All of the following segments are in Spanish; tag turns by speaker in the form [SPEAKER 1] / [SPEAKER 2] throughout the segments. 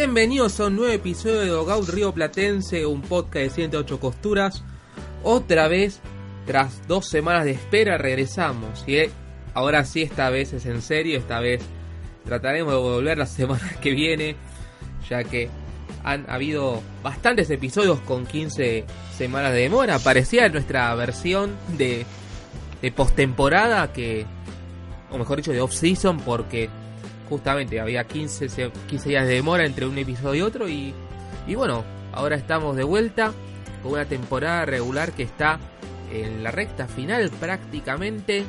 [SPEAKER 1] Bienvenidos a un nuevo episodio de Dogout Río Platense, un podcast de 108 costuras. Otra vez, tras dos semanas de espera, regresamos. Y ahora sí, esta vez es en serio, esta vez trataremos de volver la semana que viene, ya que han habido bastantes episodios con 15 semanas de demora. Parecía nuestra versión de, de postemporada que, o mejor dicho, de off-season, porque justamente había 15, 15 días de demora entre un episodio y otro y, y bueno, ahora estamos de vuelta con una temporada regular que está en la recta final prácticamente.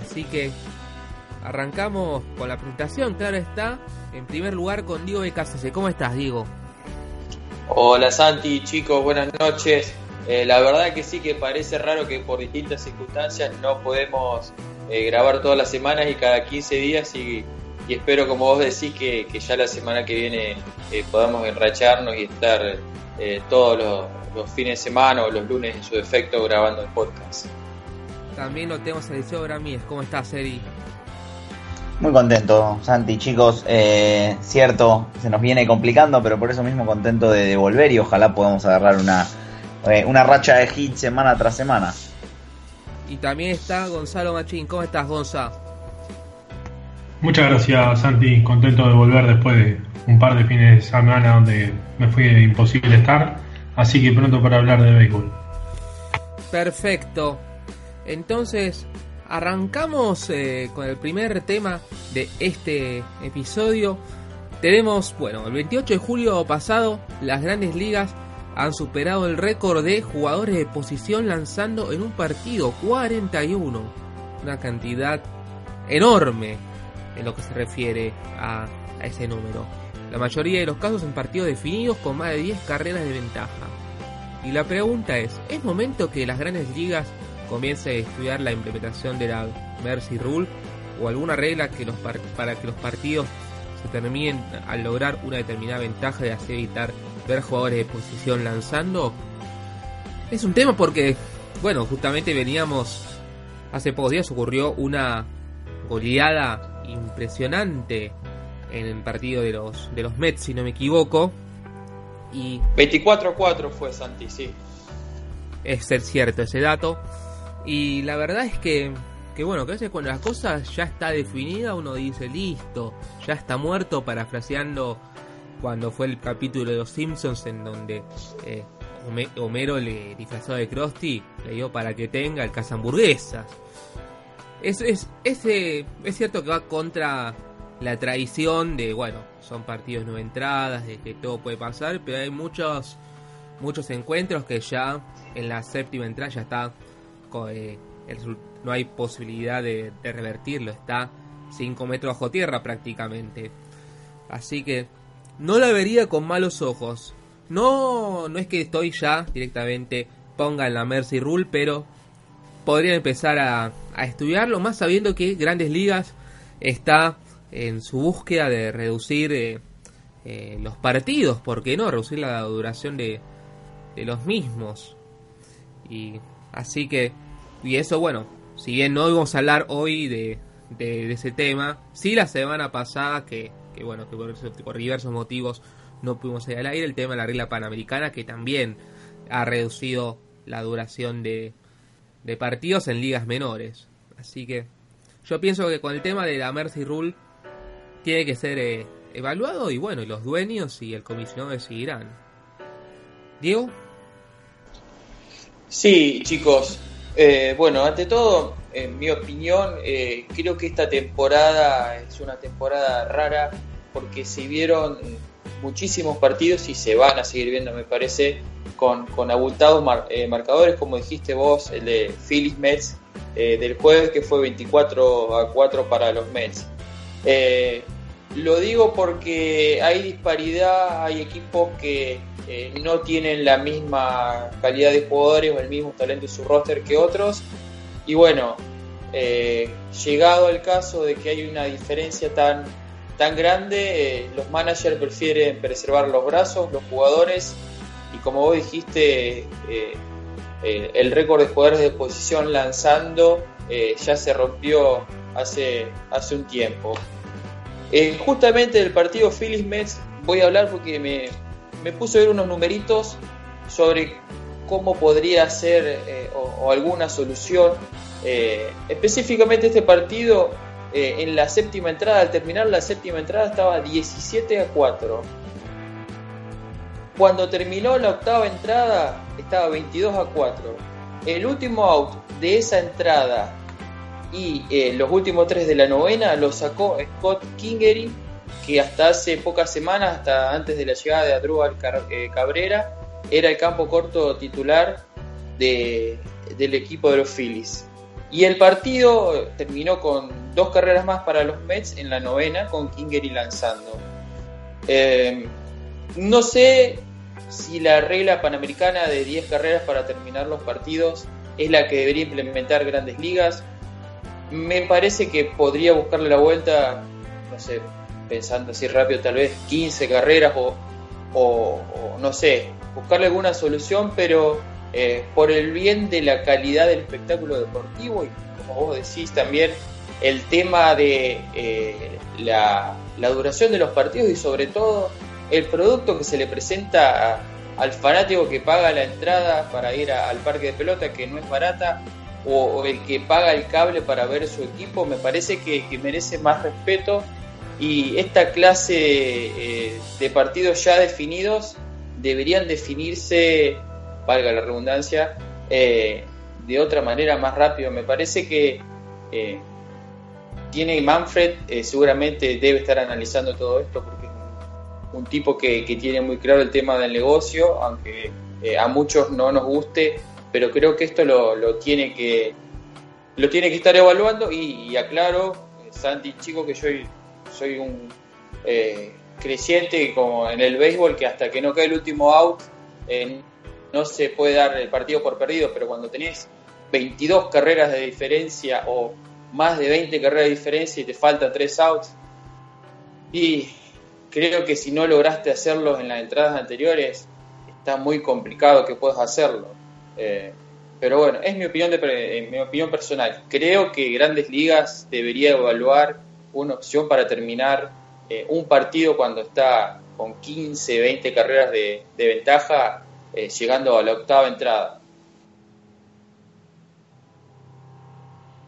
[SPEAKER 1] Así que arrancamos con la presentación, claro está. En primer lugar con Diego BKCC. ¿Cómo estás, Diego?
[SPEAKER 2] Hola Santi, chicos, buenas noches. Eh, la verdad que sí que parece raro que por distintas circunstancias no podemos eh, grabar todas las semanas y cada 15 días y y espero, como vos decís, que, ya la semana que viene eh, podamos enracharnos y estar eh, todos los, fines de semana o los lunes en su defecto grabando el podcast.
[SPEAKER 1] También lo tenemos a Eliseo Gramíez. ¿Cómo estás, Eri?
[SPEAKER 3] Muy contento, Santi, chicos. Eh, cierto, se nos viene complicando, pero por eso mismo contento de, volver y ojalá podamos agarrar una, una racha de hits semana tras semana.
[SPEAKER 1] Y también está Gonzalo Machín. ¿Cómo estás, Gonzalo?
[SPEAKER 4] Muchas gracias, Santi. Contento de volver después de un par de fines de semana donde me fue imposible estar. Así que pronto para hablar de béisbol.
[SPEAKER 1] Perfecto. Entonces, arrancamos eh, con el primer tema de este episodio. Tenemos, bueno, el 28 de julio pasado, las grandes ligas han superado el récord de jugadores de posición lanzando en un partido, 41. Una cantidad enorme en lo que se refiere a, ese número. La mayoría de los casos en partidos definidos con más de 10 carreras de ventaja. Y la pregunta es, ¿es momento que las grandes ligas comiencen a estudiar la implementación de la Mercy Rule o alguna regla que los para que los partidos se terminen al lograr una determinada ventaja de así evitar ver jugadores de posición lanzando? Es un tema porque, bueno, justamente veníamos, hace pocos días ocurrió una goleada impresionante en el partido de los, de los Mets, si no me equivoco.
[SPEAKER 2] Y 24-4 fue Santi, sí.
[SPEAKER 1] Es ser cierto ese dato. Y la verdad es que, que bueno, que a veces cuando las cosas ya está definida, uno dice, listo, ya está muerto, parafraseando cuando fue el capítulo de los Simpsons en donde eh, Homero le disfrazó de Krusty, le dio para que tenga el casa hamburguesas. Es, es, es cierto que va contra la tradición de, bueno, son partidos no entradas, de que todo puede pasar, pero hay muchos, muchos encuentros que ya en la séptima entrada ya está, eh, no hay posibilidad de, revertirlo, está 5 metros bajo tierra prácticamente. Así que no la vería con malos ojos. No, no es que estoy ya directamente ponga en la Mercy Rule, pero podría empezar a, estudiarlo, más sabiendo que Grandes Ligas está en su búsqueda de reducir eh, eh, los partidos, ¿por qué no? Reducir la duración de, de los mismos. Y así que, y eso bueno, si bien no íbamos a hablar hoy de, de, ese tema, sí la semana pasada que, que bueno, que por, por, diversos motivos no pudimos ir al aire, el tema de la regla panamericana que también ha reducido la duración de, de partidos en ligas menores. Así que yo pienso que con el tema de la Mercy Rule tiene que ser eh, evaluado y bueno, los dueños y el comisionado decidirán. Diego.
[SPEAKER 2] Sí, chicos. Eh, bueno, ante todo, en mi opinión, eh, creo que esta temporada es una temporada rara porque se vieron muchísimos partidos y se van a seguir viendo, me parece, con, con abultados eh, marcadores, como dijiste vos, el de Phillies Mets eh, del jueves, que fue 24 a 4 para los Mets. Eh, lo digo porque hay disparidad, hay equipos que no tienen la misma calidad de jugadores o el mismo talento en su roster que otros. Y bueno, llegado el caso de que hay una diferencia tan, tan grande, eh, los managers prefieren preservar los brazos, los jugadores, y como vos dijiste, el récord de jugadores de posición lanzando ya se rompió hace, hace un tiempo. justamente del partido Phillies Mets voy a hablar porque me, me puse a ver unos numeritos sobre cómo podría ser eh, o, alguna solución. Eh, específicamente este partido, eh, en la séptima entrada, al terminar la séptima entrada estaba 17 a 4. Cuando terminó la octava entrada estaba 22 a 4. El último out de esa entrada y los últimos tres de la novena lo sacó Scott Kingery que hasta hace pocas semanas, hasta antes de la llegada de Adrúbal eh, Cabrera, era el campo corto titular de, del equipo de los Phillies. Y el partido terminó con dos carreras más para los Mets en la novena, con Kingery lanzando. Eh, no sé si la regla panamericana de 10 carreras para terminar los partidos es la que debería implementar grandes ligas. Me parece que podría buscarle la vuelta, no sé, pensando así rápido, tal vez 15 carreras o, no sé, buscarle alguna solución, pero eh, por el bien de la calidad del espectáculo deportivo y como vos decís también el tema de eh, la, duración de los partidos y sobre todo el producto que se le presenta al fanático que paga la entrada para ir al parque de pelota, que no es barata, o, el que paga el cable para ver su equipo, me parece que, merece más respeto y esta clase eh, de partidos ya definidos deberían definirse, valga la redundancia, eh, de otra manera más rápido. Me parece que tiene Manfred, seguramente debe estar analizando todo esto porque es un, tipo que, tiene muy claro el tema del negocio, aunque a muchos no nos guste, pero creo que esto lo, tiene que lo tiene que estar evaluando y, aclaro, Santi Chico, que yo soy un eh, creciente como en el béisbol que hasta que no cae el último out eh, no se puede dar el partido por perdido, pero cuando tenés 22 carreras de diferencia o más de 20 carreras de diferencia y te faltan 3 outs, y creo que si no lograste hacerlo en las entradas anteriores, está muy complicado que puedas hacerlo. Eh, pero bueno, es mi opinión, de, mi opinión personal. Creo que Grandes Ligas debería evaluar una opción para terminar eh, un partido cuando está con 15, 20 carreras de, ventaja, eh, llegando a la octava entrada.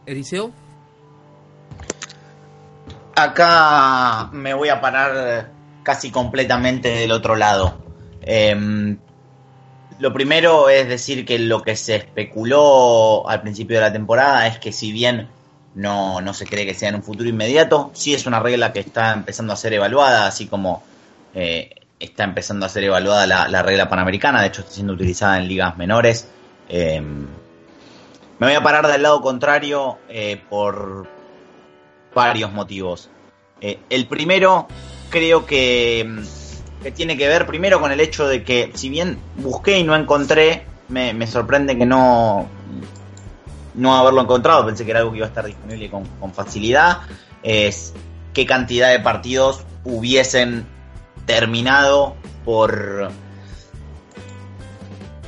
[SPEAKER 1] Eliseo.
[SPEAKER 3] Acá me voy a parar casi completamente del otro lado. Em, lo primero es decir que lo que se especuló al principio de la temporada es que si bien no, no se cree que sea en un futuro inmediato. Sí es una regla que está empezando a ser evaluada, así como eh, está empezando a ser evaluada la, regla panamericana, de hecho está siendo utilizada en ligas menores. Em, me voy a parar del lado contrario eh, por varios motivos. Eh, el primero creo que, que, tiene que ver primero con el hecho de que si bien busqué y no encontré, me, me sorprende que no, no haberlo encontrado, pensé que era algo que iba a estar disponible con, facilidad, es qué cantidad de partidos hubiesen terminado por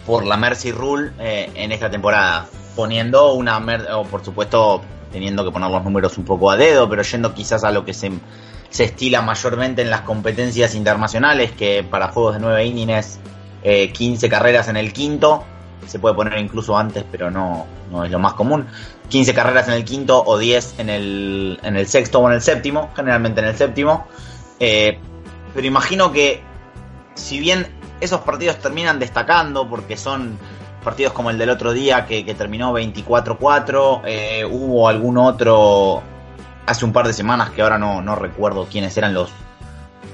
[SPEAKER 3] por la Mercy Rule eh, en esta temporada, poniendo una, o por supuesto teniendo que poner los números un poco a dedo, pero yendo quizás a lo que se, se estila mayormente en las competencias internacionales, que para juegos de 9 innings, eh, 15 carreras en el quinto, se puede poner incluso antes, pero no, no es lo más común. 15 carreras en el quinto o 10 en el, en el sexto o en el séptimo, generalmente en el séptimo. Eh, pero imagino que si bien esos partidos terminan destacando, porque son partidos como el del otro día que, terminó 24-4, eh, hubo algún otro hace un par de semanas que ahora no, recuerdo quiénes eran los,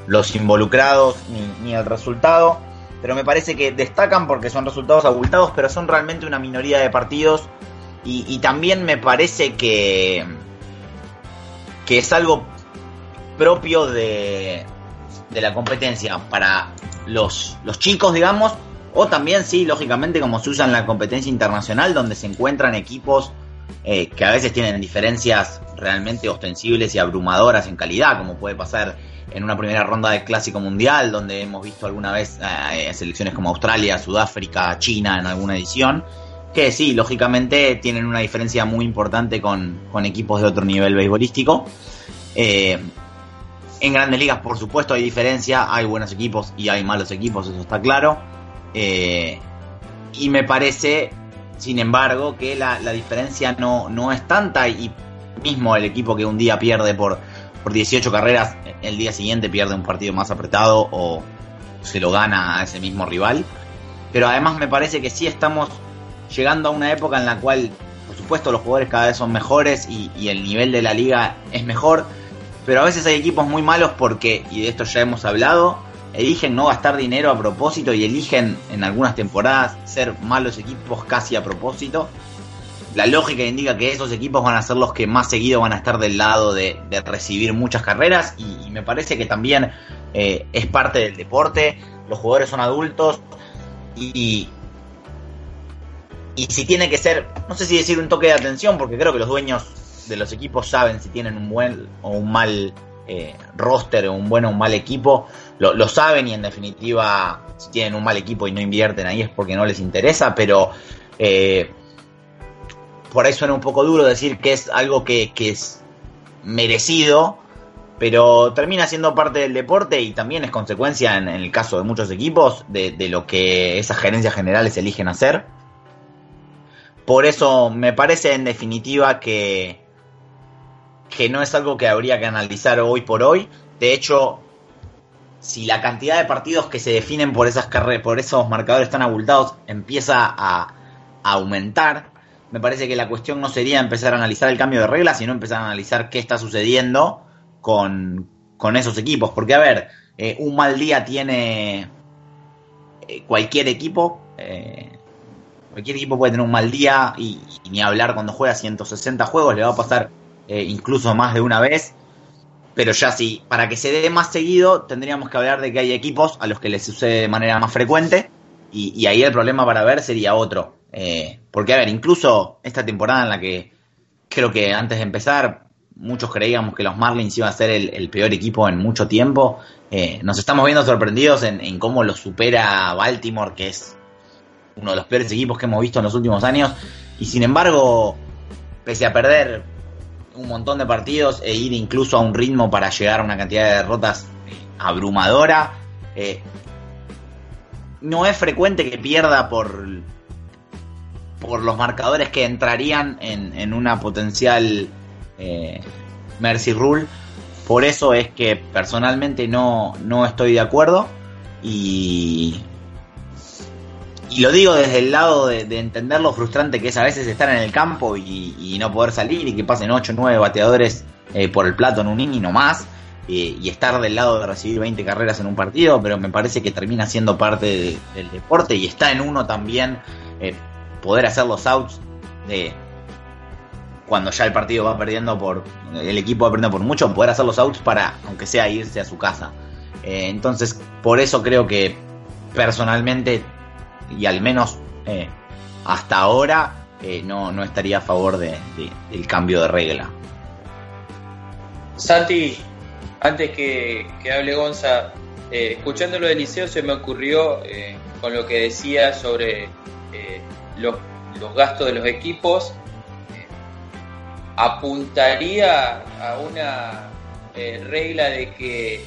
[SPEAKER 3] los involucrados ni, el resultado pero me parece que destacan porque son resultados abultados, pero son realmente una minoría de partidos. Y, también me parece que, que es algo propio de, de la competencia para los, los chicos, digamos, o también, sí, lógicamente, como se usa en la competencia internacional, donde se encuentran equipos eh, que a veces tienen diferencias realmente ostensibles y abrumadoras en calidad, como puede pasar en una primera ronda del Clásico Mundial, donde hemos visto alguna vez eh, selecciones como Australia, Sudáfrica, China en alguna edición, que sí, lógicamente tienen una diferencia muy importante con, equipos de otro nivel beisbolístico. Eh, en grandes ligas, por supuesto, hay diferencia, hay buenos equipos y hay malos equipos, eso está claro. Eh, y me parece, sin embargo, que la, diferencia no, no es tanta y mismo el equipo que un día pierde por, por 18 carreras, el día siguiente pierde un partido más apretado o se lo gana a ese mismo rival. Pero además me parece que sí estamos llegando a una época en la cual, por supuesto, los jugadores cada vez son mejores y, y el nivel de la liga es mejor. Pero a veces hay equipos muy malos porque, y de esto ya hemos hablado, eligen no gastar dinero a propósito y eligen en algunas temporadas ser malos equipos casi a propósito. La lógica indica que esos equipos van a ser los que más seguido van a estar del lado de, recibir muchas carreras y, me parece que también eh, es parte del deporte. Los jugadores son adultos y, y si tiene que ser, no sé si decir un toque de atención, porque creo que los dueños de los equipos saben si tienen un buen o un mal eh, roster o un buen o un mal equipo lo, saben y en definitiva si tienen un mal equipo y no invierten ahí es porque no les interesa, pero eh, por ahí suena un poco duro decir que es algo que, es merecido, pero termina siendo parte del deporte y también es consecuencia en, el caso de muchos equipos de, de, lo que esas gerencias generales eligen hacer. Por eso me parece en definitiva que, que no es algo que habría que analizar hoy por hoy. De hecho, si la cantidad de partidos que se definen por esas carreras, por esos marcadores tan abultados empieza a, aumentar, me parece que la cuestión no sería empezar a analizar el cambio de reglas, sino empezar a analizar qué está sucediendo con, esos equipos. Porque, a ver, eh, un mal día tiene eh, cualquier equipo. Eh, cualquier equipo puede tener un mal día y, y, ni hablar cuando juega 160 juegos, le va a pasar incluso más de una vez. Pero ya sí, para que se dé más seguido, tendríamos que hablar de que hay equipos a los que les sucede de manera más frecuente. Y, ahí el problema para ver sería otro. Eh, porque, a ver, incluso esta temporada en la que creo que antes de empezar, muchos creíamos que los Marlins iban a ser el, peor equipo en mucho tiempo. Eh, nos estamos viendo sorprendidos en, en cómo lo supera Baltimore, que es uno de los peores equipos que hemos visto en los últimos años. Y sin embargo, pese a perder un montón de partidos e ir incluso a un ritmo para llegar a una cantidad de derrotas abrumadora. Eh, no es frecuente que pierda por, por los marcadores que entrarían en, una potencial eh, Mercy Rule. Por eso es que personalmente no, no estoy de acuerdo. Y, y lo digo desde el lado de, entender lo frustrante que es a veces estar en el campo y, no poder salir y que pasen 8 o 9 bateadores eh, por el plato en un inning no más eh, y estar del lado de recibir 20 carreras en un partido, pero me parece que termina siendo parte del deporte y está en uno también eh, poder hacer los outs de cuando ya el partido va perdiendo por el equipo va perdiendo por mucho, poder hacer los outs para aunque sea irse a su casa. entonces, por eso creo que personalmente y al menos eh, hasta ahora eh, no, no, estaría a favor de, del cambio de regla.
[SPEAKER 2] Santi, antes que, hable Gonza, eh, escuchando lo de Liceo se me ocurrió con lo que decía sobre los, los, gastos de los equipos, apuntaría a una regla de que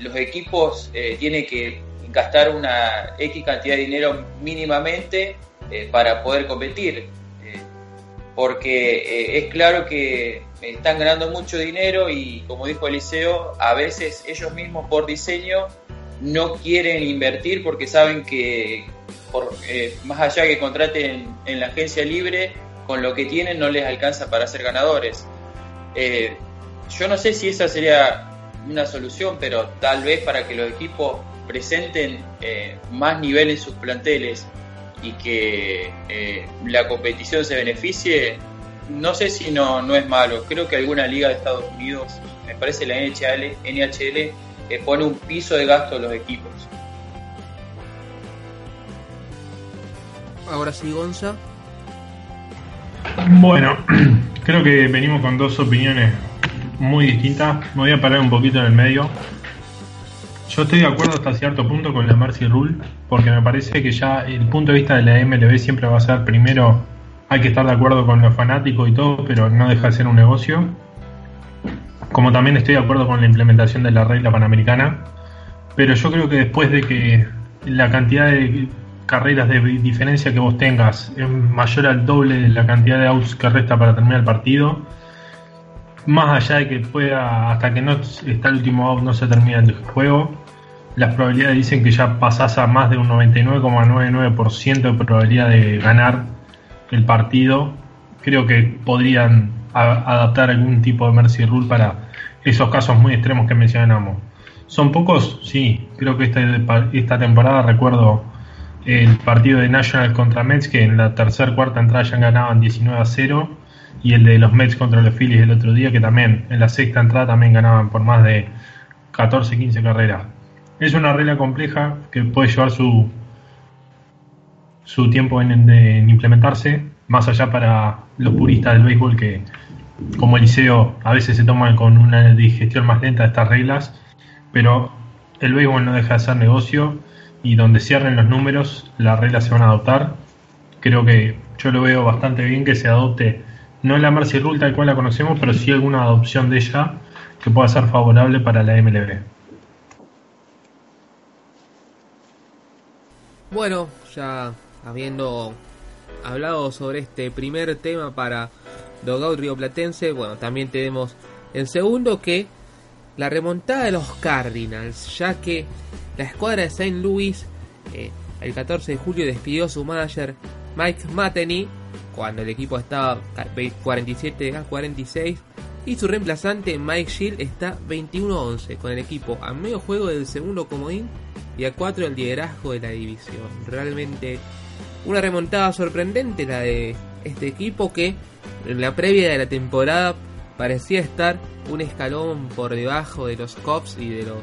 [SPEAKER 2] los equipos tienen que gastar una X cantidad de dinero mínimamente eh, para poder competir. Eh, porque eh, es claro que están ganando mucho dinero y como dijo Eliseo, a veces ellos mismos por diseño no quieren invertir porque saben que por, más allá que contraten en la agencia libre, con lo que tienen no les alcanza para ser ganadores. yo no sé si esa sería una solución, pero tal vez para que los equipos presenten eh, más nivel en sus planteles y que eh, la competición se beneficie, no sé si no, no es malo. Creo que alguna liga de Estados Unidos me parece la NHL, NHL pone un piso de gasto a los equipos.
[SPEAKER 1] Ahora sí, Gonza.
[SPEAKER 4] Bueno, creo que venimos con dos opiniones muy distintas. Me voy a parar un poquito en el medio. Yo estoy de acuerdo hasta cierto punto con la Mercy Rule, porque me parece que ya el punto de vista de la MLB siempre va a ser primero, hay que estar de acuerdo con los fanáticos y todo, pero no deja de ser un negocio. Como también estoy de acuerdo con la implementación de la regla panamericana, pero yo creo que después de que la cantidad de carreras de diferencia que vos tengas es mayor al doble de la cantidad de outs que resta para terminar el partido, más allá de que pueda, hasta que no está el último out, no se termina el juego, las probabilidades dicen que ya pasás a más de un 99,99% de probabilidad de ganar el partido. Creo que podrían adaptar algún tipo de mercy rule para esos casos muy extremos que mencionamos. ¿Son pocos? Sí, creo que esta, esta temporada recuerdo el partido de National contra Mets, que en la tercera cuarta entrada ya ganaban 19 a 0, y el de los Mets contra los Phillies el otro día, que también en la sexta entrada también ganaban por más de 14, 15 carreras. Es una regla compleja que puede llevar su, su tiempo en, en, implementarse, más allá para los puristas del béisbol que, como Eliseo, a veces se toman con una digestión más lenta de estas reglas, pero el béisbol no deja de ser negocio y donde cierren los números las reglas se van a adoptar. Creo que yo lo veo bastante bien que se adopte, no la Mercy Rule tal cual la conocemos, pero sí alguna adopción de ella que pueda ser favorable para la MLB.
[SPEAKER 1] Bueno, ya habiendo hablado sobre este primer tema para Dogout Río Platense, bueno, también tenemos el segundo que la remontada de los Cardinals, ya que la escuadra de St. Louis eh, el 14 de julio despidió a su manager Mike Mateny cuando el equipo estaba 47 a 46 y su reemplazante Mike Shield está 21-11 con el equipo a medio juego del segundo comodín y a 4 del liderazgo de la división. Realmente una remontada sorprendente la de este equipo que en la previa de la temporada parecía estar un escalón por debajo de los Cubs y de los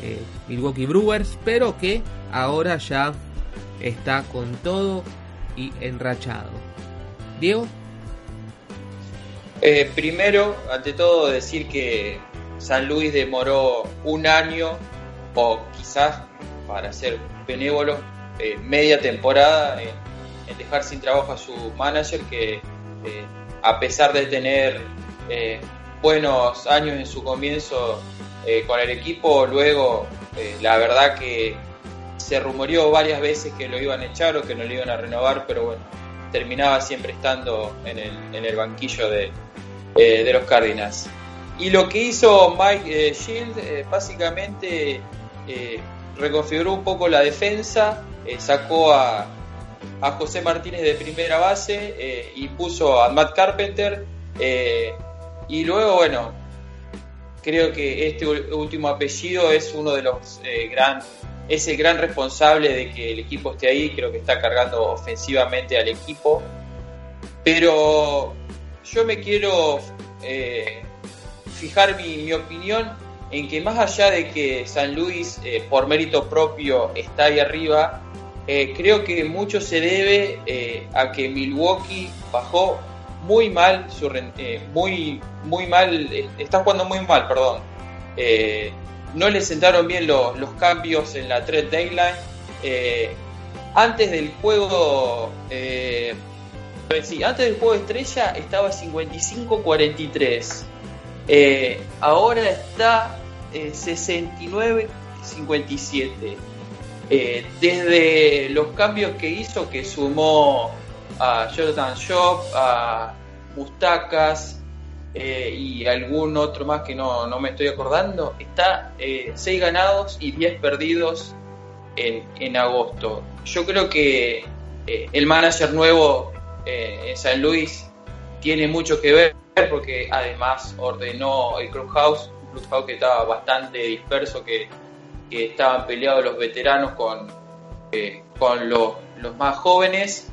[SPEAKER 1] eh, Milwaukee Brewers, pero que ahora ya está con todo y enrachado. Diego.
[SPEAKER 2] Eh, primero, ante todo, decir que San Luis demoró un año o quizás, para ser benévolo, eh, media temporada en, dejar sin trabajo a su manager que a pesar de tener buenos años en su comienzo eh, con el equipo. Luego, eh, la verdad que se rumoreó varias veces que lo iban a echar o que no lo iban a renovar, pero bueno, terminaba siempre estando en el, en el banquillo de, eh, de los Cardinals. Y lo que hizo Mike Shield, básicamente reconfiguró un poco la defensa, sacó a, a José Martínez de primera base y puso a Matt Carpenter. y luego, bueno, creo que este último apellido es uno de los eh, gran es el gran responsable de que el equipo esté ahí creo que está cargando ofensivamente al equipo pero yo me quiero eh, fijar mi, opinión en que más allá de que San Luis eh, por mérito propio está ahí arriba creo que mucho se debe a que Milwaukee bajó muy mal, su, eh, muy, muy mal, eh, está jugando muy mal, perdón. Eh, no le sentaron bien los cambios en la trade deadline. antes del juego, sí, antes del juego estrella estaba 55-43. ahora está 69-57. desde los cambios que hizo, que sumó a Jonathan Shop, a Mustacas eh, y algún otro más que no, me estoy acordando, está 6 eh, ganados y 10 perdidos en, en, agosto. Yo creo que eh, el manager nuevo en San Luis tiene mucho que ver porque además ordenó el Clubhouse, un Clubhouse que estaba bastante disperso, que, estaban peleados los veteranos con, con los, los más jóvenes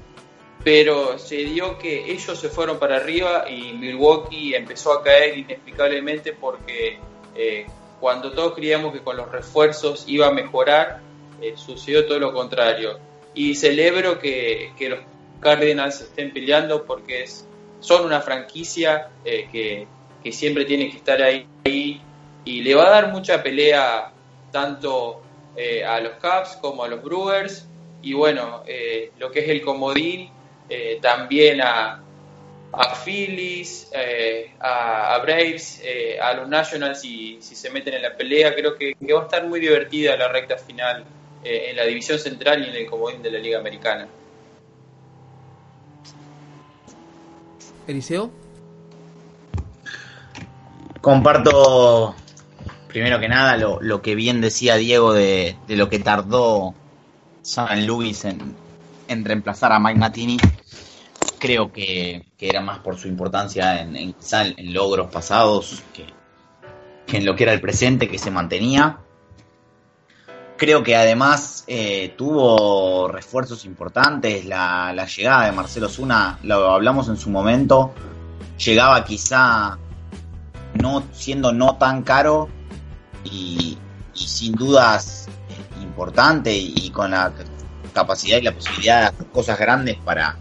[SPEAKER 2] pero se dio que ellos se fueron para arriba y Milwaukee empezó a caer inexplicablemente porque eh, cuando todos creíamos que con los refuerzos iba a mejorar, eh, sucedió todo lo contrario. Y celebro que, los Cardinals estén peleando porque es, son una franquicia eh, que, que, siempre tiene que estar ahí, y le va a dar mucha pelea tanto a los Cubs como a los Brewers y bueno, lo que es el comodín eh, también a, a Phillies, eh, a, Braves, eh, a los Nationals si, si se meten en la pelea. Creo que, va a estar muy divertida la recta final en la división central y en el comodín de la Liga Americana.
[SPEAKER 1] Eliseo.
[SPEAKER 3] Comparto primero que nada lo, lo que bien decía Diego de, de lo que tardó San Luis en, en reemplazar a Mike Matini creo que, era más por su importancia en, en, en logros pasados que, en lo que era el presente que se mantenía. Creo que además eh, tuvo refuerzos importantes, la, llegada de Marcelo Zuna, lo hablamos en su momento, llegaba quizá no siendo no tan caro y, sin dudas importante y con la capacidad y la posibilidad de hacer cosas grandes para,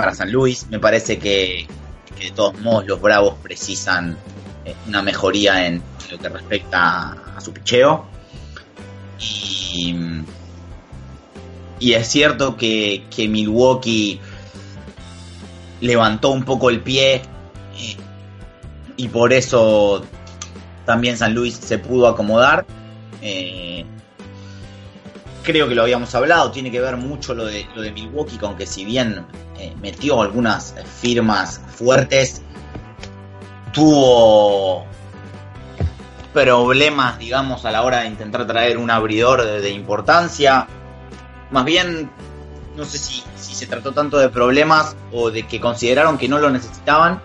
[SPEAKER 3] para San Luis. Me parece que, de todos modos los Bravos precisan eh, una mejoría en lo que respecta a su picheo. Y, es cierto que, que, Milwaukee levantó un poco el pie eh, y por eso también San Luis se pudo acomodar. Eh, creo que lo habíamos hablado, tiene que ver mucho lo de, lo de Milwaukee, que si bien eh, metió algunas firmas fuertes, tuvo problemas, digamos, a la hora de intentar traer un abridor de, importancia. Más bien, no sé si se trató tanto de problemas o de que consideraron que no lo necesitaban,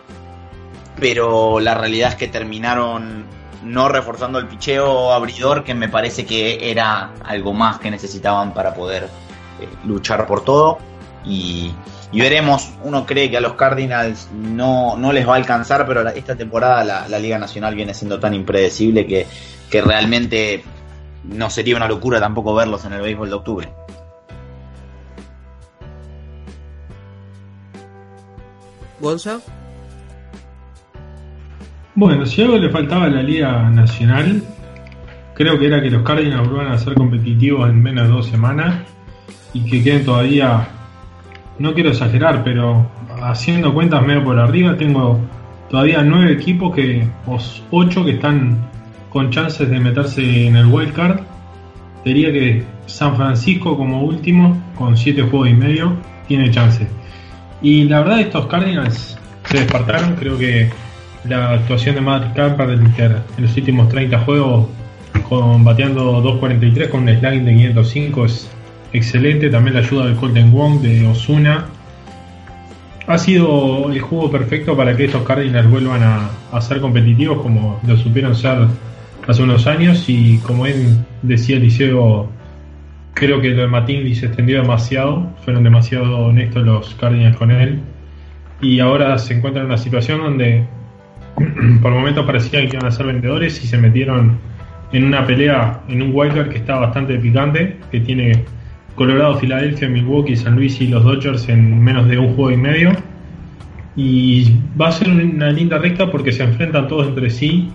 [SPEAKER 3] pero la realidad es que terminaron no reforzando el picheo abridor, que me parece que era algo más que necesitaban para poder eh, luchar por todo. Y, veremos, uno cree que a los Cardinals no, no les va a alcanzar, pero esta temporada la, Liga Nacional viene siendo tan impredecible que, que realmente no sería una locura tampoco verlos en el béisbol de octubre.
[SPEAKER 1] Gonza.
[SPEAKER 4] Bueno, si algo le faltaba a la Liga Nacional, creo que era que los Cardinals vuelvan a ser competitivos en menos de dos semanas y que queden todavía, no quiero exagerar, pero haciendo cuentas medio por arriba, tengo todavía nueve equipos que, o ocho que están con chances de meterse en el wild card. Diría que San Francisco como último, con siete juegos y medio, tiene chances. Y la verdad estos Cardinals se despertaron, creo que la actuación de Matt Carpenter en los últimos 30 juegos, con bateando 2.43 con un slugging de 505 es excelente. También la ayuda del Colton Wong de Osuna. Ha sido el juego perfecto para que estos Cardinals vuelvan a, ser competitivos como lo supieron ser hace unos años. Y como él decía Liceo, creo que lo de Matinli se extendió demasiado. Fueron demasiado honestos los Cardinals con él. Y ahora se encuentra en una situación donde por momentos parecía que iban a ser vendedores y se metieron en una pelea en un wildcard que está bastante picante, que tiene Colorado, Filadelfia, Milwaukee, San Luis y los Dodgers en menos de un juego y medio. Y va a ser una linda recta porque se enfrentan todos entre sí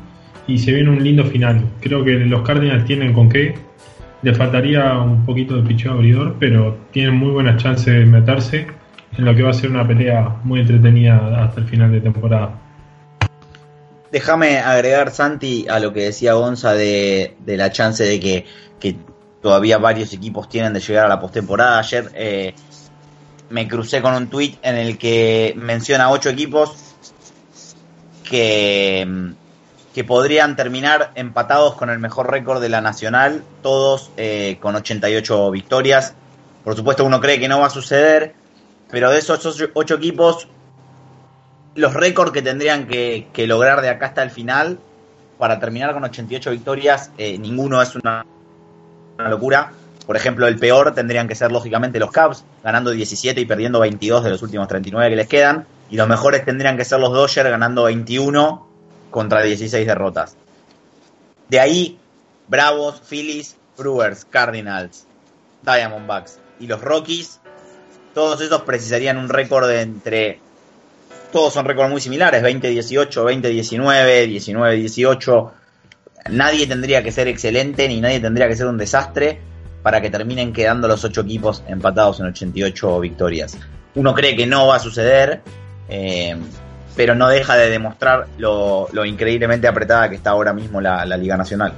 [SPEAKER 4] y se viene un lindo final. Creo que los Cardinals tienen con qué. Le faltaría un poquito de picheo abridor, pero tienen muy buenas chances de meterse en lo que va a ser una pelea muy entretenida hasta el final de temporada.
[SPEAKER 3] Déjame agregar, Santi, a lo que decía Gonza de, la chance de que, todavía varios equipos tienen de llegar a la postemporada. Ayer eh, me crucé con un tweet en el que menciona ocho equipos que, que podrían terminar empatados con el mejor récord de la Nacional, todos eh, con 88 victorias. Por supuesto, uno cree que no va a suceder, pero de esos ocho equipos, los récords que tendrían que, lograr de acá hasta el final para terminar con 88 victorias, eh, ninguno es una, locura, por ejemplo, el peor tendrían que ser lógicamente los Cubs, ganando 17 y perdiendo 22 de los últimos 39 que les quedan. Y los mejores tendrían que ser los Dodgers, ganando 21 contra 16 derrotas. De ahí, Bravos, Phillies, Brewers, Cardinals, Diamondbacks y los Rockies, todos esos precisarían un récord de entre... Todos son récords muy similares, 20-18, 20-19, 19-18. Nadie tendría que ser excelente ni nadie tendría que ser un desastre para que terminen quedando los ocho equipos empatados en 88 victorias. Uno cree que no va a suceder, eh, pero no deja de demostrar lo, increíblemente apretada que está ahora mismo la, la Liga Nacional.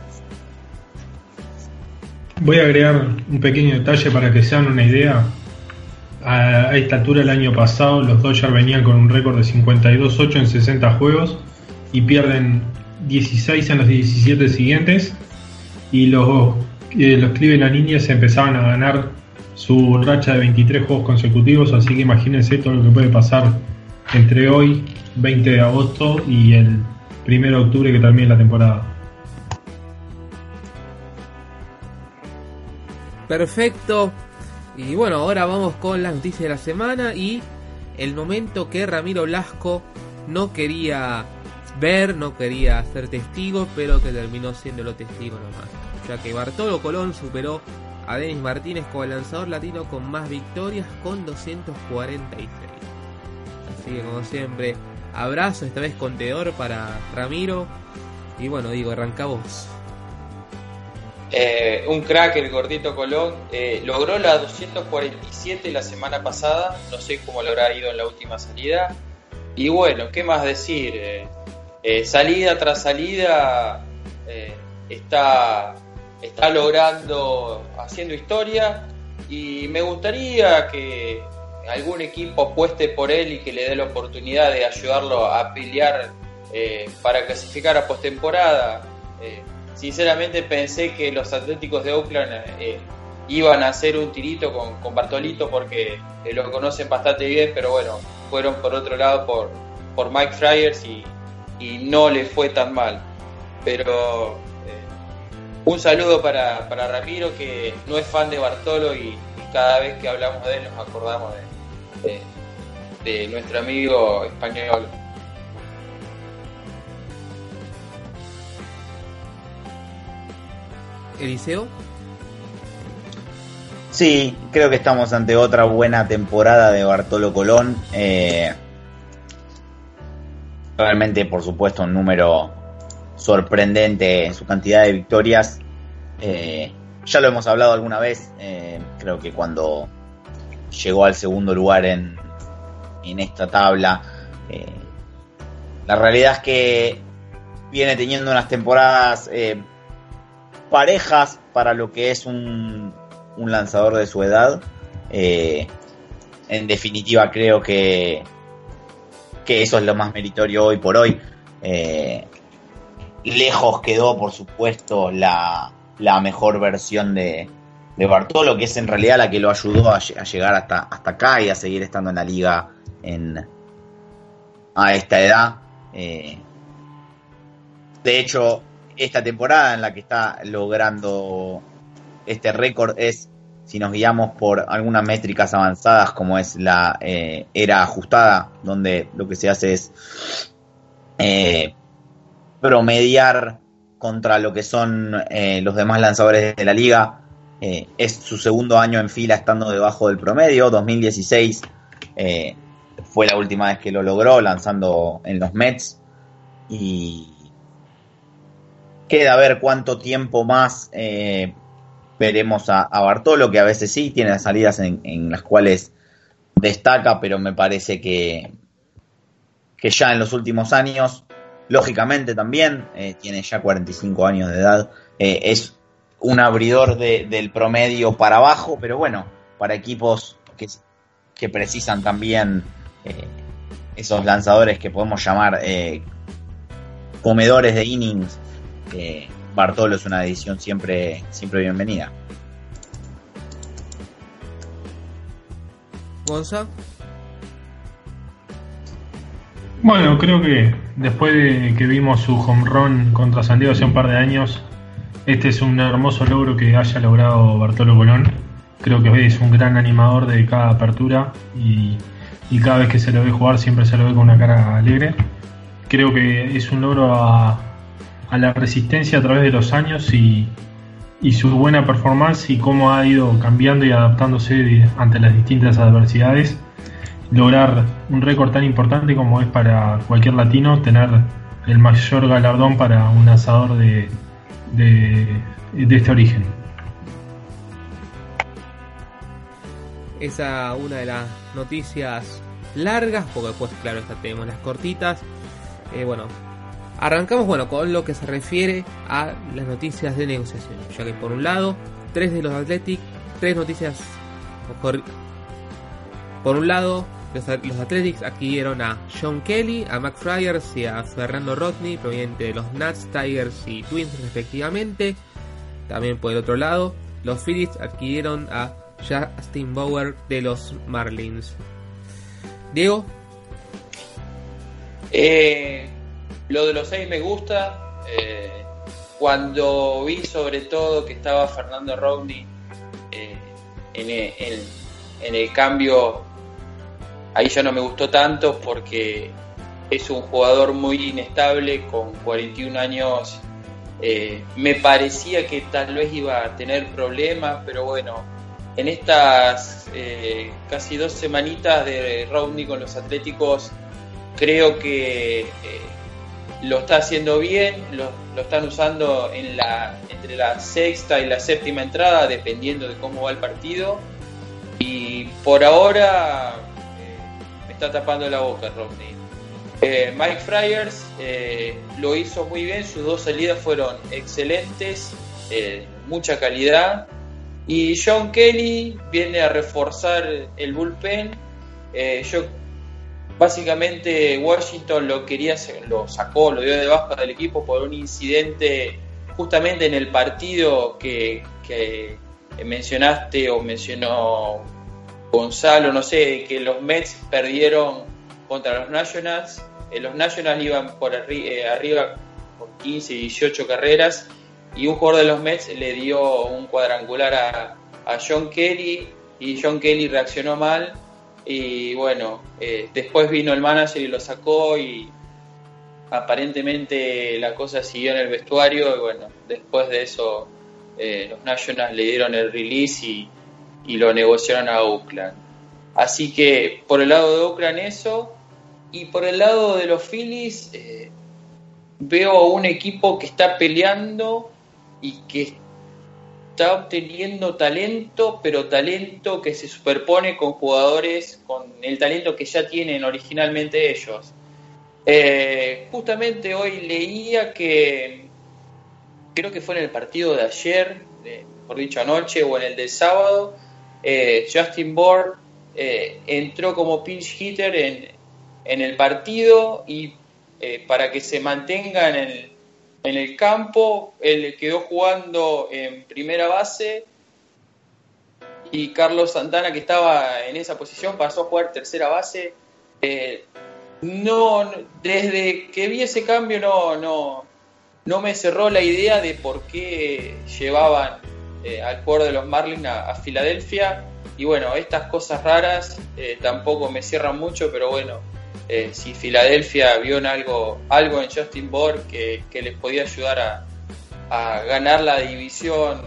[SPEAKER 4] Voy a agregar un pequeño detalle para que sean una idea. A esta altura el año pasado los Dodgers venían con un récord de 52-8 en 60 juegos y pierden 16 en los 17 siguientes y los, eh, los Cleveland Indians empezaban a ganar su racha de 23 juegos consecutivos, así que imagínense todo lo que puede pasar entre hoy, 20 de agosto, y el 1 de octubre que termine la temporada.
[SPEAKER 1] Perfecto. Y bueno, ahora vamos con las noticias de la semana y el momento que Ramiro Blasco no quería ver, no quería ser testigo, pero que terminó siendo lo testigo nomás. Ya que Bartolo Colón superó a Denis Martínez como lanzador latino con más victorias con 246. Así que como siempre, abrazo esta vez con para Ramiro. Y bueno, digo, arranca vos.
[SPEAKER 2] Eh, un crack el gordito Colón. Eh, logró la 247 la semana pasada. No sé cómo le habrá ido en la última salida. Y bueno, ¿qué más decir? Eh, salida tras salida está, está logrando, haciendo historia. Y me gustaría que algún equipo apueste por él y que le dé la oportunidad de ayudarlo a pelear para clasificar a postemporada sinceramente pensé que los Atléticos de Oakland eh, iban a hacer un tirito con, Bartolito porque eh, lo conocen bastante bien, pero bueno, fueron por otro lado por, por Mike Fryers y, no le fue tan mal. Pero eh, un saludo para, Ramiro que no es fan de Bartolo y, cada vez que hablamos de él nos acordamos de nuestro amigo español
[SPEAKER 1] Eliseo.
[SPEAKER 3] Sí, creo que estamos ante otra buena temporada de Bartolo Colón. Eh, realmente, por supuesto, un número sorprendente en su cantidad de victorias. Eh, ya lo hemos hablado alguna vez, eh, creo que cuando llegó al segundo lugar en, en esta tabla. la realidad es que viene teniendo unas temporadas parejas para lo que es un, lanzador de su edad. Eh, en definitiva, creo que, que eso es lo más meritorio hoy por hoy. Eh, lejos quedó, por supuesto, la, mejor versión de, de, Bartolo, que es en realidad la que lo ayudó a, llegar hasta, hasta acá y a seguir estando en la liga en, a esta edad. Eh, de hecho, esta temporada en la que está logrando este récord es, si nos guiamos por algunas métricas avanzadas como es la eh, era ajustada, donde lo que se hace es eh, promediar contra lo que son eh, los demás lanzadores de la liga. es su segundo año en fila estando debajo del promedio. 2016 fue la última vez que lo logró lanzando en los Mets. Y, Queda a ver cuánto tiempo más eh, veremos a, Bartolo, que a veces sí tiene salidas en, las cuales destaca, pero me parece que, que ya en los últimos años, lógicamente también, eh, tiene ya 45 años de edad, eh, es un abridor del promedio para abajo, pero bueno, para equipos que, que precisan también esos lanzadores que podemos llamar comedores de innings Bartolo es una edición siempre, siempre bienvenida.
[SPEAKER 1] Gonza.
[SPEAKER 4] Bueno, creo que después de que vimos su home run contra San Diego hace un par de años, este es un hermoso logro que haya logrado Bartolo Colón. Creo que es un gran animador de cada apertura y, cada vez que se lo ve jugar siempre se lo ve con una cara alegre. Creo que es un logro a, la resistencia a través de los años y, y su buena performance y cómo ha ido cambiando y adaptándose ante las distintas adversidades. Lograr un récord tan importante como es para cualquier latino tener el mayor galardón para un asador de, de, este origen.
[SPEAKER 1] Esa una de las noticias largas, porque después, claro, tenemos las cortitas. Eh, bueno, arrancamos bueno con lo que se refiere a las noticias de negociación, ya que por un lado, tres de los Athletic, tres noticias por, un lado, los, Athletics adquirieron a John Kelly, a Mac Fryers y a Fernando Rodney, proveniente de los Nats, Tigers y Twins respectivamente. También por el otro lado, los Phillies adquirieron a Justin Bauer de los Marlins. Diego.
[SPEAKER 2] Eh, lo de los seis me gusta. Eh, cuando vi sobre todo que estaba Fernando Rodney eh, en el cambio ahí ya no me gustó tanto porque es un jugador muy inestable, con 41 años. Eh, me parecía que tal vez iba a tener problemas, pero bueno, en estas casi dos semanitas de Rodney con los Atléticos, creo que lo está haciendo bien, lo, lo, están usando entre la sexta y la séptima entrada, dependiendo de cómo va el partido. Y por ahora está tapando la boca Rodney. Eh, Mike Fryers eh, lo hizo muy bien, sus dos salidas fueron excelentes, eh, mucha calidad. Y John Kelly viene a reforzar el bullpen. yo básicamente Washington lo quería, lo sacó, lo dio de baja del equipo por un incidente justamente en el partido que, mencionaste o mencionó Gonzalo, no sé, que los Mets perdieron contra los Nationals. Eh, los Nationals iban por eh, arriba por 15, 18 carreras y un jugador de los Mets le dio un cuadrangular a, John Kelly y John Kelly reaccionó mal y bueno, eh, después vino el manager y lo sacó y aparentemente la cosa siguió en el vestuario y bueno, después de eso los Nationals le dieron el release y y lo negociaron a Oakland. Así que por el lado de Oakland eso, y por el lado de los Phillies eh, veo un equipo que está peleando y que está obteniendo talento, pero talento que se superpone con jugadores con el talento que ya tienen originalmente ellos. Eh, justamente hoy leía que creo que fue en el partido de ayer, por dicho anoche, o en el del sábado, eh, Justin Bourne eh, entró como pinch hitter en, el partido y para que se mantenga en el, en el campo, él quedó jugando en primera base y Carlos Santana que estaba en esa posición pasó a jugar tercera base. no, desde que vi ese cambio no, no, no me cerró la idea de por qué llevaban eh, al jugador de los Marlins a, Filadelfia. Y bueno, estas cosas raras eh, tampoco me cierran mucho, pero bueno, eh, si Filadelfia vio en algo, algo en Justin Bourne que, les podía ayudar a, ganar la división,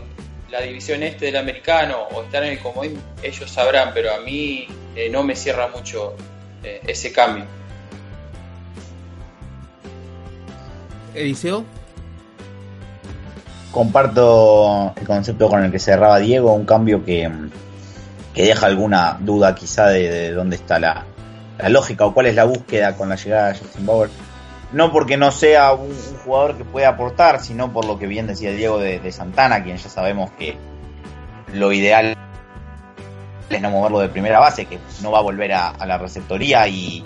[SPEAKER 2] la división este del americano o estar en el comodín, ellos sabrán, pero a mí no me cierra mucho ese cambio.
[SPEAKER 1] Eliseo
[SPEAKER 3] comparto el concepto con el que cerraba Diego, un cambio que, deja alguna duda quizá de, dónde está la, lógica o cuál es la búsqueda con la llegada de Justin Bauer. No porque no sea un, jugador que pueda aportar, sino por lo que bien decía Diego de, Santana, quien ya sabemos que lo ideal es no moverlo de primera base, que no va a volver a la receptoría y,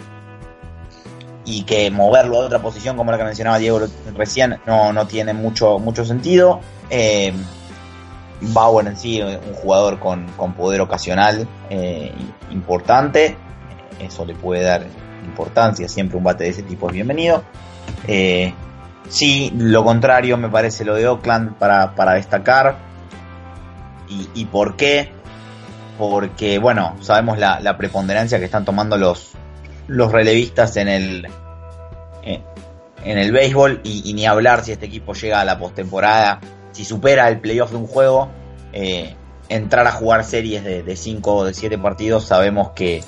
[SPEAKER 3] y que moverlo a otra posición como la que mencionaba Diego recién no, no tiene mucho, mucho sentido. Eh, Bauer en sí, un jugador con, poder ocasional eh, importante, eso le puede dar importancia, siempre un bate de ese tipo es bienvenido. Eh, sí, lo contrario me parece lo de Oakland para, para destacar. Y, y, por qué? Porque, bueno, sabemos la, la, preponderancia que están tomando los, los relevistas en el, en el béisbol. Y, y, ni hablar si este equipo llega a la postemporada, si supera el playoff de un juego. Eh, entrar a jugar series de 5 o de 7 partidos, sabemos que,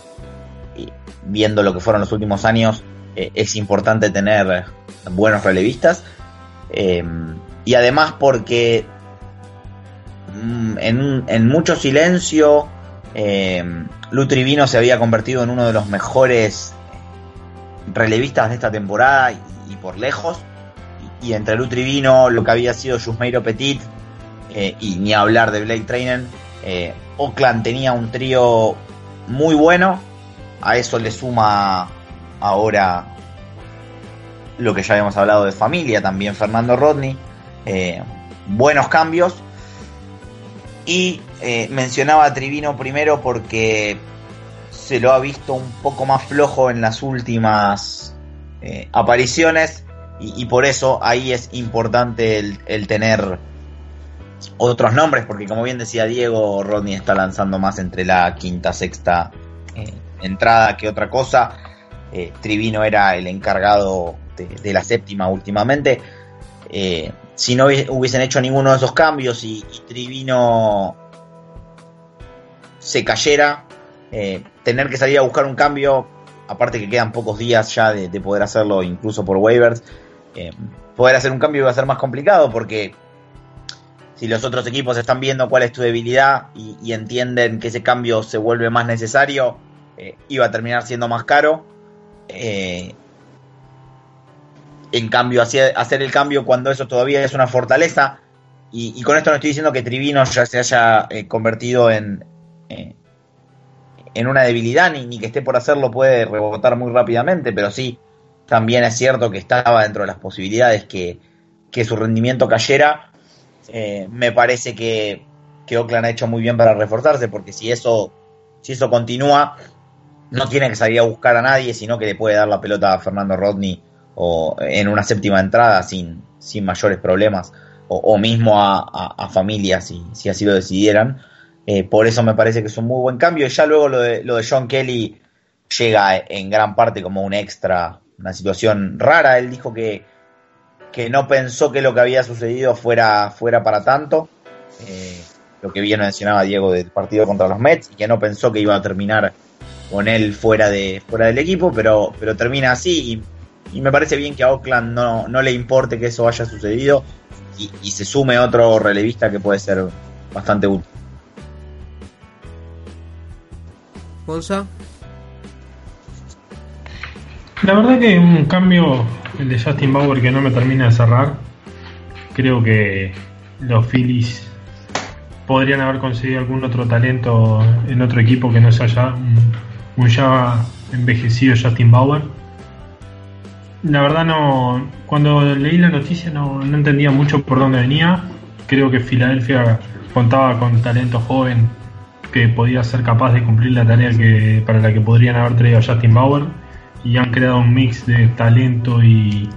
[SPEAKER 3] viendo lo que fueron los últimos años, eh, es importante tener buenos relevistas. Eh, y además porque mm, en, en, mucho silencio, eh, Lutrivino se había convertido en uno de los mejores relevistas de esta temporada y, por lejos. Y, y entre Lutrivino, lo que había sido Jusmeiro Petit, eh, y ni hablar de Blake Trainer. Eh, Oakland tenía un trío muy bueno. A eso le suma ahora lo que ya habíamos hablado de familia, también Fernando Rodney. Eh, buenos cambios. Y eh, mencionaba a Trivino primero porque se lo ha visto un poco más flojo en las últimas eh, apariciones. Y, por eso ahí es importante el, el tener otros nombres, porque como bien decía Diego, Rodney está lanzando más entre la quinta, sexta entrada que otra cosa. Eh, Trivino era el encargado de, la séptima últimamente. Eh, si no hubiesen hecho ninguno de esos cambios y, Trivino se cayera, eh, tener que salir a buscar un cambio, aparte que quedan pocos días ya de, de poder hacerlo incluso por waivers, eh, poder hacer un cambio va a ser más complicado porque si los otros equipos están viendo cuál es tu debilidad y entienden que ese cambio se vuelve más necesario, eh, iba a terminar siendo más caro. Eh, en cambio, hacer, el cambio cuando eso todavía es una fortaleza. Y, con esto no estoy diciendo que Trivino ya se haya eh, convertido en, en una debilidad, ni, que esté por hacerlo puede rebotar muy rápidamente, pero sí, también es cierto que estaba dentro de las posibilidades que, que su rendimiento cayera me parece que, que, Oakland ha hecho muy bien para reforzarse, porque si eso, si eso continúa, no tiene que salir a buscar a nadie, sino que le puede dar la pelota a Fernando Rodney o en una séptima entrada sin, sin mayores problemas, o, mismo a, a, a familias si, si, así lo decidieran. Eh, por eso me parece que es un muy buen cambio. Y ya luego lo de, lo de John Kelly llega en gran parte como un extra, una situación rara. Él dijo que, que no pensó que lo que había sucedido fuera, fuera para tanto. Eh, lo que bien mencionaba Diego del partido contra los Mets y que no pensó que iba a terminar con él fuera de fuera del equipo, pero, pero termina así y, y me parece bien que a Oakland no, no le importe que eso haya sucedido y, y, se sume otro relevista que puede ser bastante útil.
[SPEAKER 1] Gonza.
[SPEAKER 4] La verdad que un cambio el de Justin Bauer que no me termina de cerrar. Creo que los Phillies podrían haber conseguido algún otro talento en otro equipo que no sea ya un, un ya envejecido Justin Bauer. La verdad no, cuando leí la noticia no, no entendía mucho por dónde venía. Creo que Filadelfia contaba con talento joven que podía ser capaz de cumplir la tarea que, para la que podrían haber traído a Justin Bauer y han creado un mix de talento y,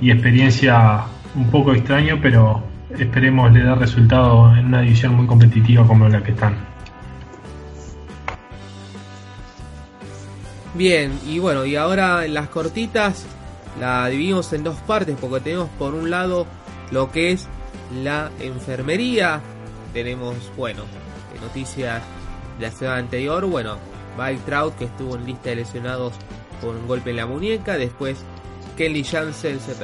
[SPEAKER 4] y experiencia un poco extraño, pero esperemos le dé resultado en una división muy competitiva como la que están.
[SPEAKER 1] Bien, y bueno, y ahora en las cortitas la dividimos en dos partes porque tenemos por un lado lo que es la enfermería, tenemos, bueno, noticias de la semana anterior, bueno, Mike Trout que estuvo en lista de lesionados con un golpe en la muñeca. Después Kelly Jansen se,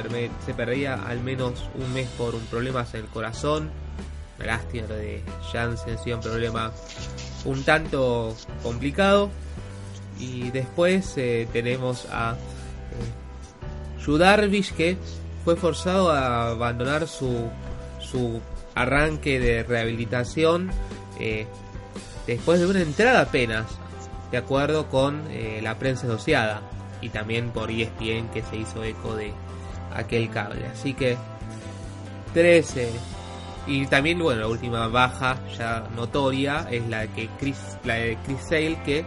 [SPEAKER 1] se, perdía al menos un mes por un problema en el corazón. Lástima de Jansen, sí, un problema un tanto complicado. Y después eh, tenemos a eh, Judarvish que fue forzado a abandonar su, su arranque de rehabilitación eh, después de una entrada apenas de acuerdo con la prensa asociada y también por ESPN que se hizo eco de aquel cable. Así que 13 y también bueno la última baja ya notoria es la que Chris, la de Chris Sale que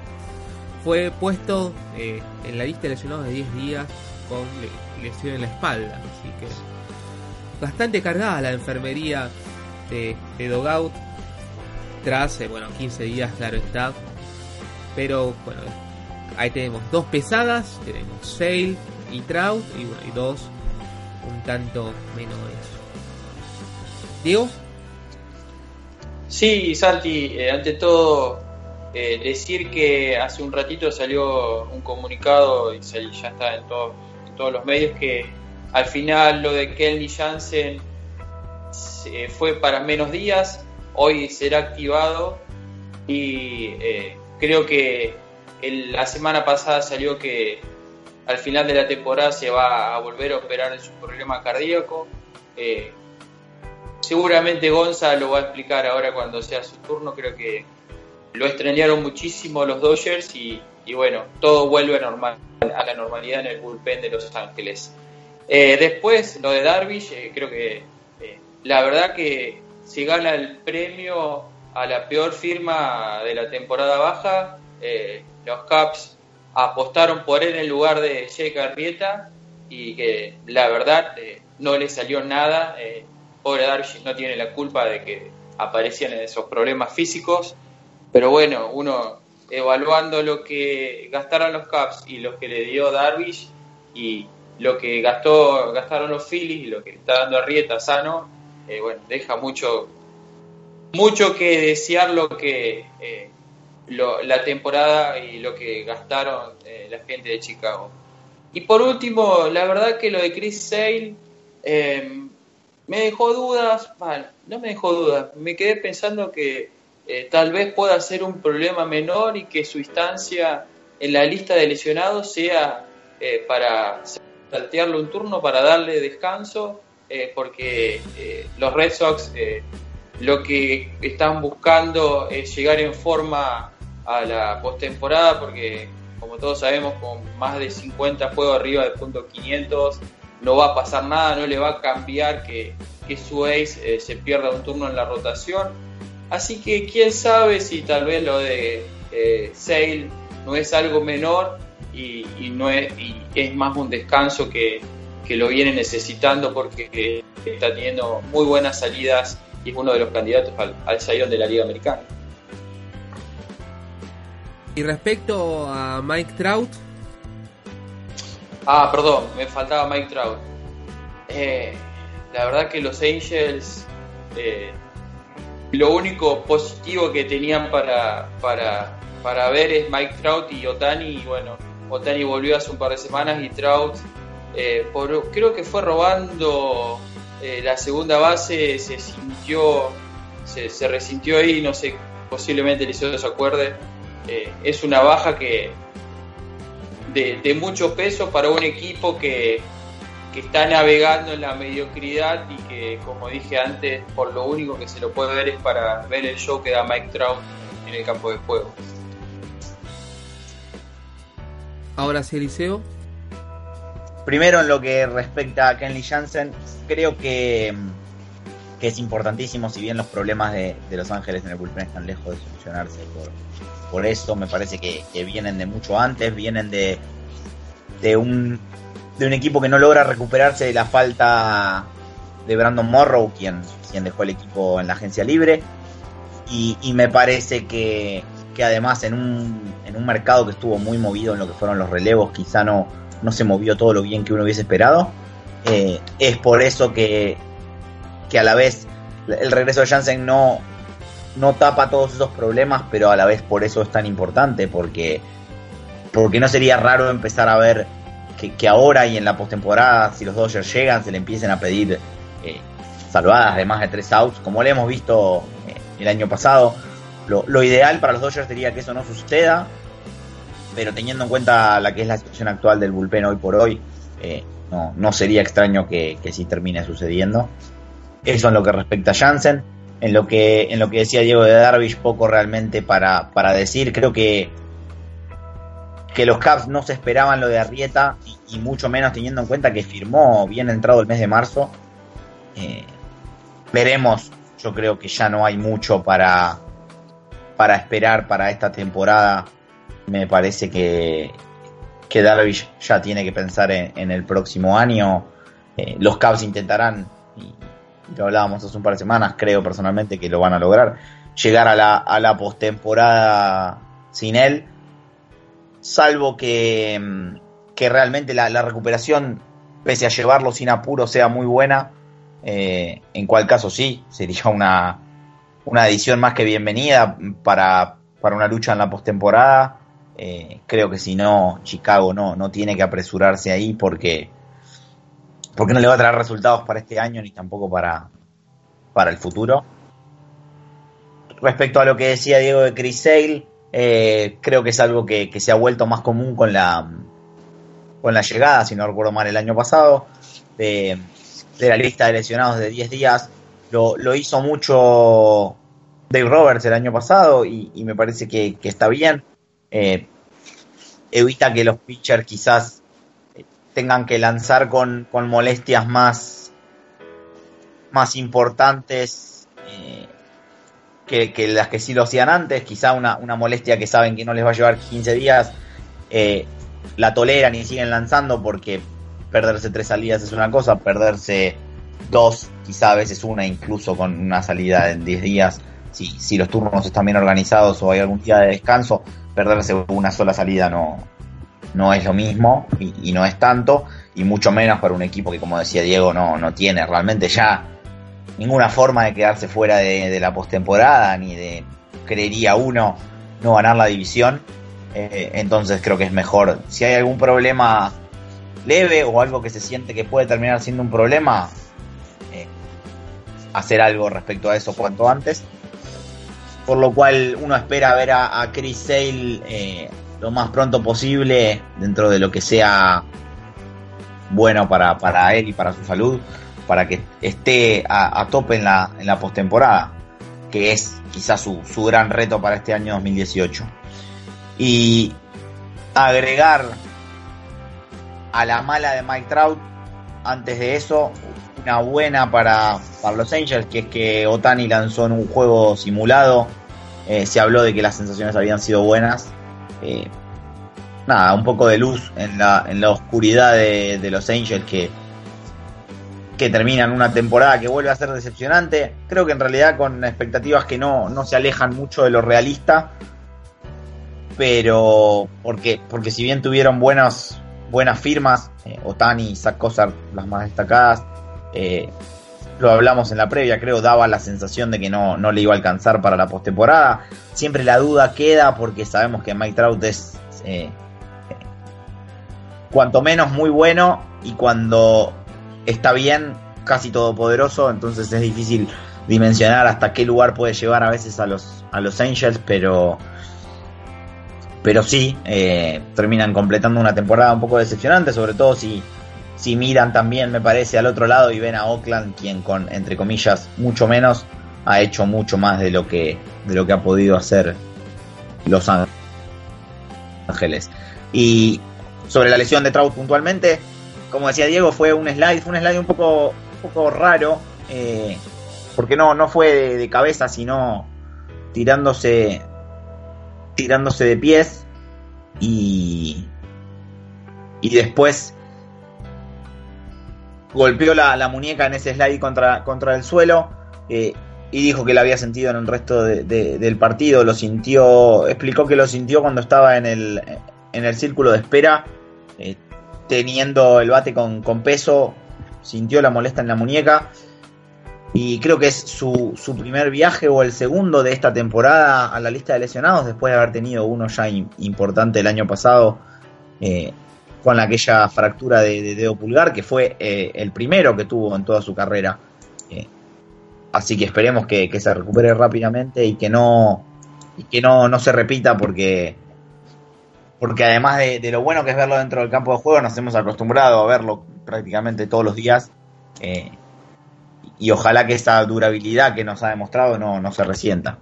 [SPEAKER 1] fue puesto eh, en la lista de lesionados de 10 días con lesión en la espalda. Así que bastante cargada la enfermería de, Dogout. Tras, eh, bueno, 15 días, claro está. Pero, bueno, ahí tenemos dos pesadas, tenemos Sail y Trout, y bueno, y dos un tanto menores. Diego.
[SPEAKER 2] Sí, Santi, eh, ante todo, eh, decir que hace un ratito salió un comunicado y ya está en, todos los medios que al final lo de Kelly Jansen fue para menos días, hoy será activado y eh, creo que la semana pasada salió que al final de la temporada se va a volver a operar en su problema cardíaco. Eh, seguramente Gonza lo va a explicar ahora cuando sea su turno, creo que lo extrañaron muchísimo los Dodgers y, bueno, todo vuelve a, normal, a la normalidad en el bullpen de Los Ángeles. Eh, después, lo de Darvish, eh, creo que la verdad que si gana el premio a la peor firma de la temporada baja, los Caps apostaron por él en lugar de Jake Arrieta y que la verdad eh, no le salió nada. Eh, pobre Darvish no tiene la culpa de que aparecían esos problemas físicos, pero bueno, uno evaluando lo que gastaron los Caps y lo que le dio Darvish y lo que gastó gastaron los Phillies y lo que está dando Arrieta sano, eh, bueno, deja mucho mucho que desear lo que la temporada y lo que gastaron eh, la gente de Chicago. Y por último, la verdad que lo de Chris Sale em, me dejó dudas, bueno, no me dejó dudas, me quedé pensando que eh, tal vez pueda ser un problema menor y que su instancia en la lista de lesionados sea eh, para saltearle un turno, para darle descanso, porque los Red Sox lo que están buscando es llegar en forma a la postemporada porque como todos sabemos con más de 50 juegos arriba del punto 500 no va a pasar nada, no le va a cambiar que, que su ace eh, se pierda un turno en la rotación. Así que quién sabe si tal vez lo de eh, Sale no es algo menor y, no es, y es más un descanso que, que lo viene necesitando porque está teniendo muy buenas salidas y es uno de los candidatos al, al de la Liga Americana.
[SPEAKER 1] Y respecto a Mike Trout.
[SPEAKER 2] Ah, perdón, me faltaba Mike Trout. Eh, la verdad que los Angels, eh, lo único positivo que tenían para, para, para ver es Mike Trout y Otani. Y bueno, Otani volvió hace un par de semanas y Trout, eh, creo que fue robando la segunda base, se sintió, se, se resintió ahí, no sé, posiblemente el se acuerde eh, es una baja que de, mucho peso para un equipo que, está navegando en la mediocridad y que, como dije antes, por lo único que se lo puede ver es para ver el show que da Mike Trout en el campo de juego.
[SPEAKER 1] Ahora sí, Eliseo.
[SPEAKER 3] Primero en lo que respecta a Kenley Jansen, creo que, que es importantísimo, si bien los problemas de, de Los Ángeles en el bullpen están lejos de solucionarse por, por eso me parece que, vienen de mucho antes, vienen de, de, un, de un equipo que no logra recuperarse de la falta de Brandon Morrow, quien, quien dejó el equipo en la agencia libre. Y, me parece que, que además en un, en un mercado que estuvo muy movido en lo que fueron los relevos, quizá no, no se movió todo lo bien que uno hubiese esperado. Eh, es por eso que, que a la vez el regreso de Jansen no, no tapa todos esos problemas, pero a la vez por eso es tan importante, porque, porque no sería raro empezar a ver que, ahora y en la postemporada, si los Dodgers llegan, se le empiecen a pedir eh, salvadas de más de tres outs, como le hemos visto eh, el año pasado. Lo, ideal para los Dodgers sería que eso no suceda, pero teniendo en cuenta la que es la situación actual del bullpen hoy por hoy, eh, no, no sería extraño que, que sí termine sucediendo. Eso en lo que respecta a Jansen en lo que en lo que decía Diego de Darvish poco realmente para, para decir creo que que los Cavs no se esperaban lo de Arrieta y, mucho menos teniendo en cuenta que firmó bien entrado el mes de marzo eh, veremos. Yo creo que ya no hay mucho para para esperar para esta temporada. Me parece que que Darvish ya tiene que pensar en, el próximo año. Eh, los Cavs intentarán y, lo hablábamos hace un par de semanas, creo personalmente que lo van a lograr, llegar a la, a la postemporada sin él, salvo que, mm, que realmente la, recuperación, pese a llevarlo sin apuro, sea muy buena, eh, en cual caso sí, sería una, una edición más que bienvenida para, para una lucha en la postemporada. Eh, creo que si no, Chicago no, no tiene que apresurarse ahí porque, porque no le va a traer resultados para este año ni tampoco para, para el futuro. Respecto a lo que decía Diego de Chris Sale, eh, creo que es algo que, se ha vuelto más común con la, con la llegada, si no recuerdo mal, el año pasado, de, la lista de lesionados de 10 días. Lo, lo, hizo mucho Dave Roberts el año pasado y, me parece que, está bien. Eh, evita que los pitchers quizás tengan que lanzar con, con molestias más, más importantes que, las que sí lo hacían antes. Quizá una, una, molestia que saben que no les va a llevar 15 días, eh, la toleran y siguen lanzando porque perderse tres salidas es una cosa, perderse dos, quizá a veces una, incluso con una salida en 10 días, si, si los turnos están bien organizados o hay algún día de descanso, perderse una sola salida no, no es lo mismo y, no es tanto, y mucho menos para un equipo que, como decía Diego, no, no tiene realmente ya ninguna forma de quedarse fuera de, la postemporada, ni de, creería uno, no ganar la división. Eh, entonces creo que es mejor, si hay algún problema leve o algo que se siente que puede terminar siendo un problema, eh, hacer algo respecto a eso cuanto antes. Por lo cual uno espera ver a, Chris Sale eh, lo más pronto posible dentro de lo que sea bueno para, para él y para su salud, para que esté a, tope en la, en la postemporada, que es quizás su, su gran reto para este año 2018. Y agregar a la mala de Mike Trout, antes de eso, una buena para, los Angels, que es que Otani lanzó en un juego simulado. Eh, se habló de que las sensaciones habían sido buenas. Eh, nada, un poco de luz en la, en la oscuridad de, los Angels que, que terminan una temporada que vuelve a ser decepcionante. Creo que en realidad con expectativas que no, no se alejan mucho de lo realista. Pero porque, porque si bien tuvieron buenas, buenas firmas, eh, Otani y Zach las más destacadas, eh, lo hablamos en la previa, creo, daba la sensación de que no, no le iba a alcanzar para la postemporada. Siempre la duda queda porque sabemos que Mike Trout es eh, cuanto menos muy bueno y cuando está bien, casi todopoderoso, entonces es difícil dimensionar hasta qué lugar puede llevar a veces a los, a los Angels, pero, pero sí, eh, terminan completando una temporada un poco decepcionante, sobre todo si si miran también, me parece, al otro lado y ven a Oakland, quien con, entre comillas, mucho menos, ha hecho mucho más de lo que, de lo que ha podido hacer Los Ángeles. Y sobre la lesión de Trout puntualmente, como decía Diego, fue un slide, fue un slide un poco, un poco raro, eh, porque no, no fue de, cabeza, sino tirándose, tirándose de pies y, y después golpeó la, muñeca en ese slide contra, contra el suelo eh, y dijo que la había sentido en el resto del partido. Lo sintió, explicó que lo sintió cuando estaba en el, en el círculo de espera, eh, teniendo el bate con, peso, sintió la molesta en la muñeca. Y creo que es su, su, primer viaje o el segundo de esta temporada a la lista de lesionados, después de haber tenido uno ya importante el año pasado. Eh, con aquella fractura de, dedo pulgar, que fue eh, el primero que tuvo en toda su carrera. Eh, así que esperemos que, se recupere rápidamente y que no, y que no, no se repita porque, porque además de, lo bueno que es verlo dentro del campo de juego, nos hemos acostumbrado a verlo prácticamente todos los días. Eh, y ojalá que esta durabilidad que nos ha demostrado no, no se resienta.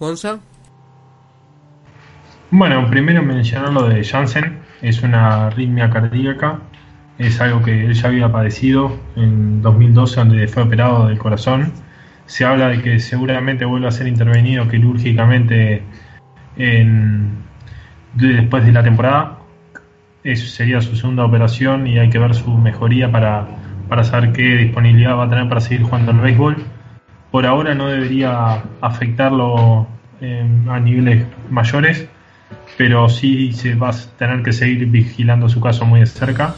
[SPEAKER 1] Gonza.
[SPEAKER 4] Bueno, primero mencionar lo de Janssen, es una arritmia cardíaca, es algo que él ya había padecido en 2012 donde fue operado del corazón. Se habla de que seguramente vuelva a ser intervenido quirúrgicamente después de la temporada. sería su segunda operación y hay que ver su mejoría para, para saber qué disponibilidad va a tener para seguir jugando al béisbol. Por ahora no debería afectarlo eh, a niveles mayores, pero sí se va a tener que seguir vigilando su caso muy de cerca.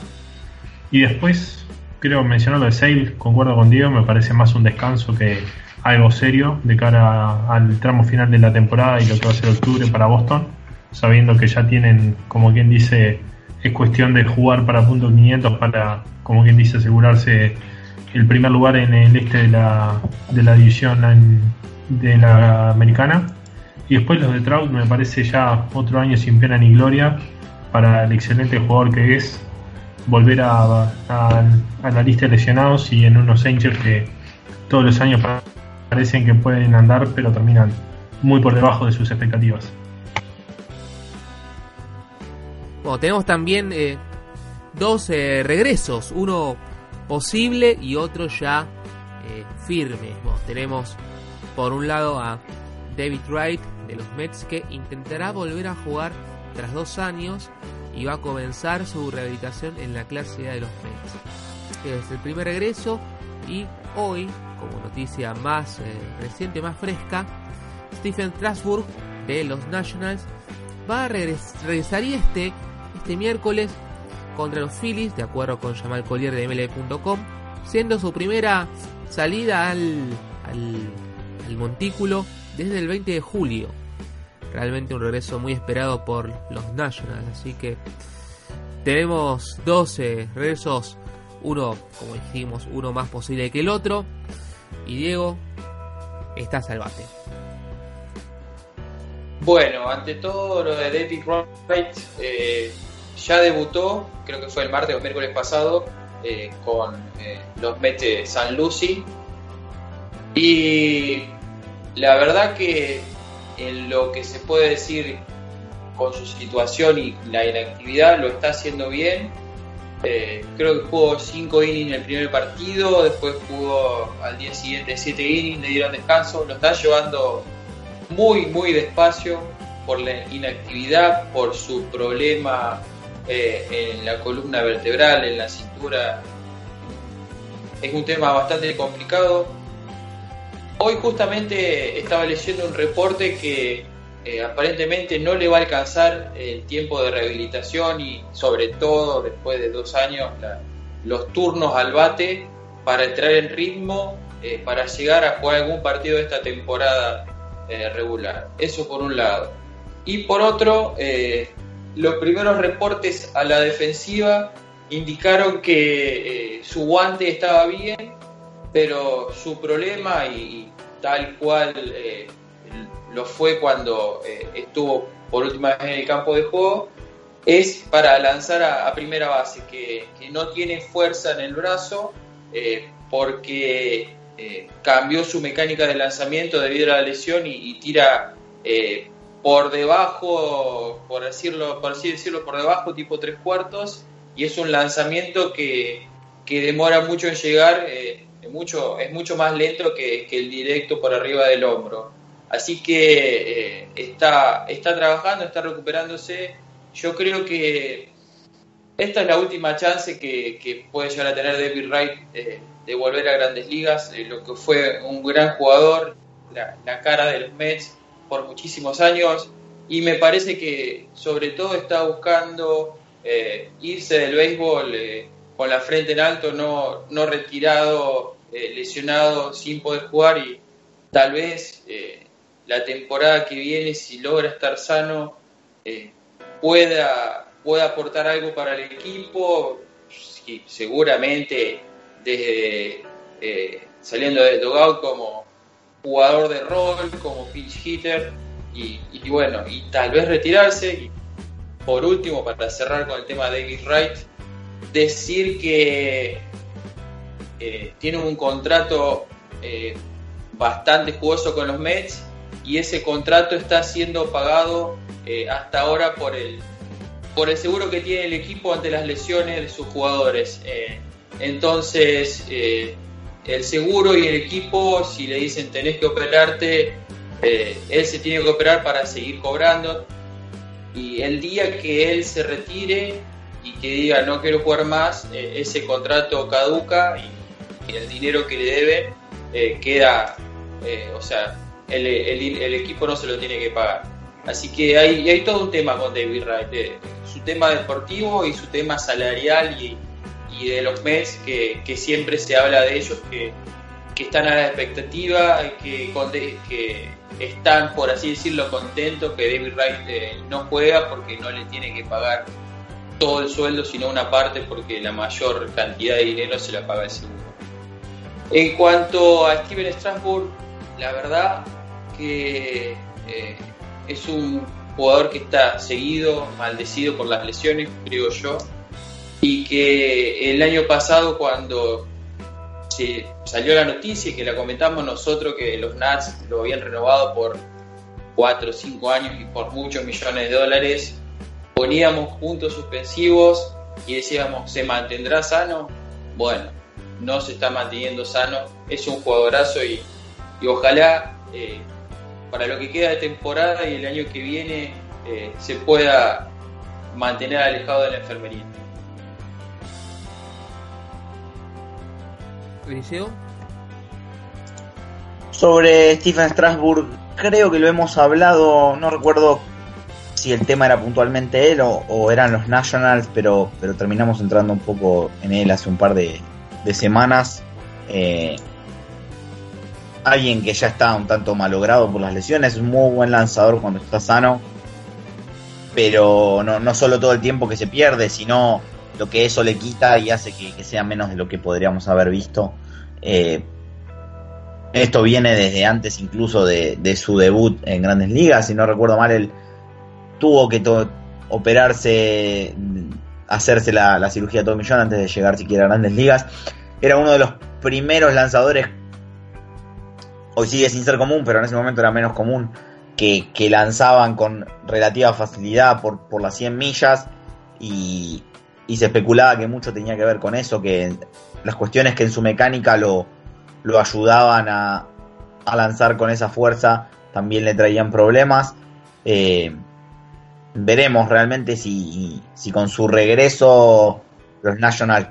[SPEAKER 4] Y después, creo mencionar lo de Sale, concuerdo con me parece más un descanso que algo serio de cara al tramo final de la temporada y lo que va a ser octubre para Boston, sabiendo que ya tienen, como quien dice, es cuestión de jugar para punto 500 para, como quien dice, asegurarse el primer lugar en el este de la, de la división de la americana. Y después los de Trout me parece ya otro año sin pena ni gloria para el excelente jugador que es volver a, a, la lista de lesionados y en unos Angels que todos los años parecen que pueden andar pero terminan muy por debajo de sus expectativas.
[SPEAKER 1] Bueno, tenemos también eh, dos eh, regresos, uno posible y otro ya eh, firme. tenemos por un lado a David Wright de los Mets que intentará volver a jugar tras dos años y va a comenzar su rehabilitación en la clase A de los Mets. Es el primer regreso y hoy, como noticia más reciente, más fresca, Stephen Strasburg de los Nationals va a regresar regresaría este este miércoles contra los Phillies, de acuerdo con Jamal Collier de MLB.com, siendo su primera salida al, al, montículo desde el 20 de julio. Realmente un regreso muy esperado por los Nationals, así que tenemos 12 regresos, uno, como dijimos, uno más posible que el otro. Y Diego, está al bate.
[SPEAKER 2] Bueno, ante todo lo de David Wright, eh, ya debutó, creo que fue el martes o miércoles pasado, eh, con eh, los Mets San Lucy. Y la verdad que en lo que se puede decir con su situación y la inactividad lo está haciendo bien. Eh, creo que jugó 5 innings el primer partido, después jugó al día siguiente 7 innings, le dieron descanso, lo está llevando muy, muy despacio por la inactividad, por su problema eh, en la columna vertebral, en la cintura. Es un tema bastante complicado. Hoy justamente estaba leyendo un reporte que eh, aparentemente no le va a alcanzar el tiempo de rehabilitación y sobre todo después de dos años los turnos al bate para entrar en ritmo eh, para llegar a jugar algún partido de esta temporada regular. Eso por un lado. Y por otro, los primeros reportes a la defensiva indicaron que eh, su guante estaba bien, pero su problema, y, tal cual eh, lo fue cuando eh, estuvo por última vez en el campo de juego, es para lanzar a, primera base, que, no tiene fuerza en el brazo porque cambió su mecánica de lanzamiento debido a la lesión y, tira por debajo, por decirlo, por así decirlo, por debajo, tipo tres cuartos, y es un lanzamiento que, demora mucho en llegar, eh, mucho, es mucho más lento que, el directo por arriba del hombro. Así que eh, está, está trabajando, está recuperándose. Yo creo que esta es la última chance que, puede llegar a tener David Wright eh, de volver a grandes ligas, lo que fue un gran jugador, la, la cara de los Mets por muchísimos años y me parece que sobre todo está buscando eh, irse del béisbol eh, con la frente en alto, no, no retirado, eh, lesionado, sin poder jugar y tal vez la temporada que viene, si logra estar sano, pueda, pueda aportar algo para el equipo, seguramente desde saliendo del dogout como jugador de rol, como pitch hitter, y, bueno, y tal vez retirarse. Y por último, para cerrar con el tema de David Wright, decir que eh, tiene un contrato eh, bastante jugoso con los Mets y ese contrato está siendo pagado eh, hasta ahora por el, por el seguro que tiene el equipo ante las lesiones de sus jugadores. entonces, el seguro y el equipo, si le dicen tenés que operarte, eh, él se tiene que operar para seguir cobrando. Y el día que él se retire y que diga no quiero jugar más, eh, ese contrato caduca y, el dinero que le debe eh, queda, eh, o sea, el, equipo no se lo tiene que pagar. Así que hay, todo un tema con David Wright, su tema deportivo y su tema salarial y, de los Mets que, siempre se habla de ellos que, están a la expectativa, que, que están, por así decirlo, contentos que David Wright no juega porque no le tiene que pagar todo el sueldo, sino una parte porque la mayor cantidad de dinero se la paga el seguro. En cuanto a Steven Strasburg, la verdad que eh, es un jugador que está seguido, maldecido por las lesiones, creo yo, y que el año pasado cuando se salió la noticia y que la comentamos nosotros que los Nats lo habían renovado por 4 o 5 años y por muchos millones de dólares, poníamos puntos suspensivos y decíamos, ¿se mantendrá sano? Bueno, no se está manteniendo sano, es un jugadorazo y, y ojalá eh, para lo que queda de temporada y el año que viene eh, se pueda mantener alejado de la enfermería.
[SPEAKER 1] Eliseo.
[SPEAKER 3] Sobre Stephen Strasburg, creo que lo hemos hablado, no recuerdo si el tema era puntualmente él o, eran los Nationals, pero, pero terminamos entrando un poco en él hace un par de, semanas. Eh, alguien que ya está un tanto malogrado por las lesiones, es un muy buen lanzador cuando está sano, pero no, no solo todo el tiempo que se pierde, sino lo que eso le quita y hace que, sea menos de lo que podríamos haber visto. Eh, esto viene desde antes incluso de, su debut en grandes ligas, si no recuerdo mal, él tuvo que operarse, hacerse la, cirugía de millón antes de llegar siquiera a grandes ligas. Era uno de los primeros lanzadores, hoy sigue sin ser común, pero en ese momento era menos común, que, lanzaban con relativa facilidad por, por las 100 millas y, y se especulaba que mucho tenía que ver con eso, que las cuestiones que en su mecánica lo, lo ayudaban a, a lanzar con esa fuerza también le traían problemas. Eh, veremos realmente si, si con su regreso los Nationals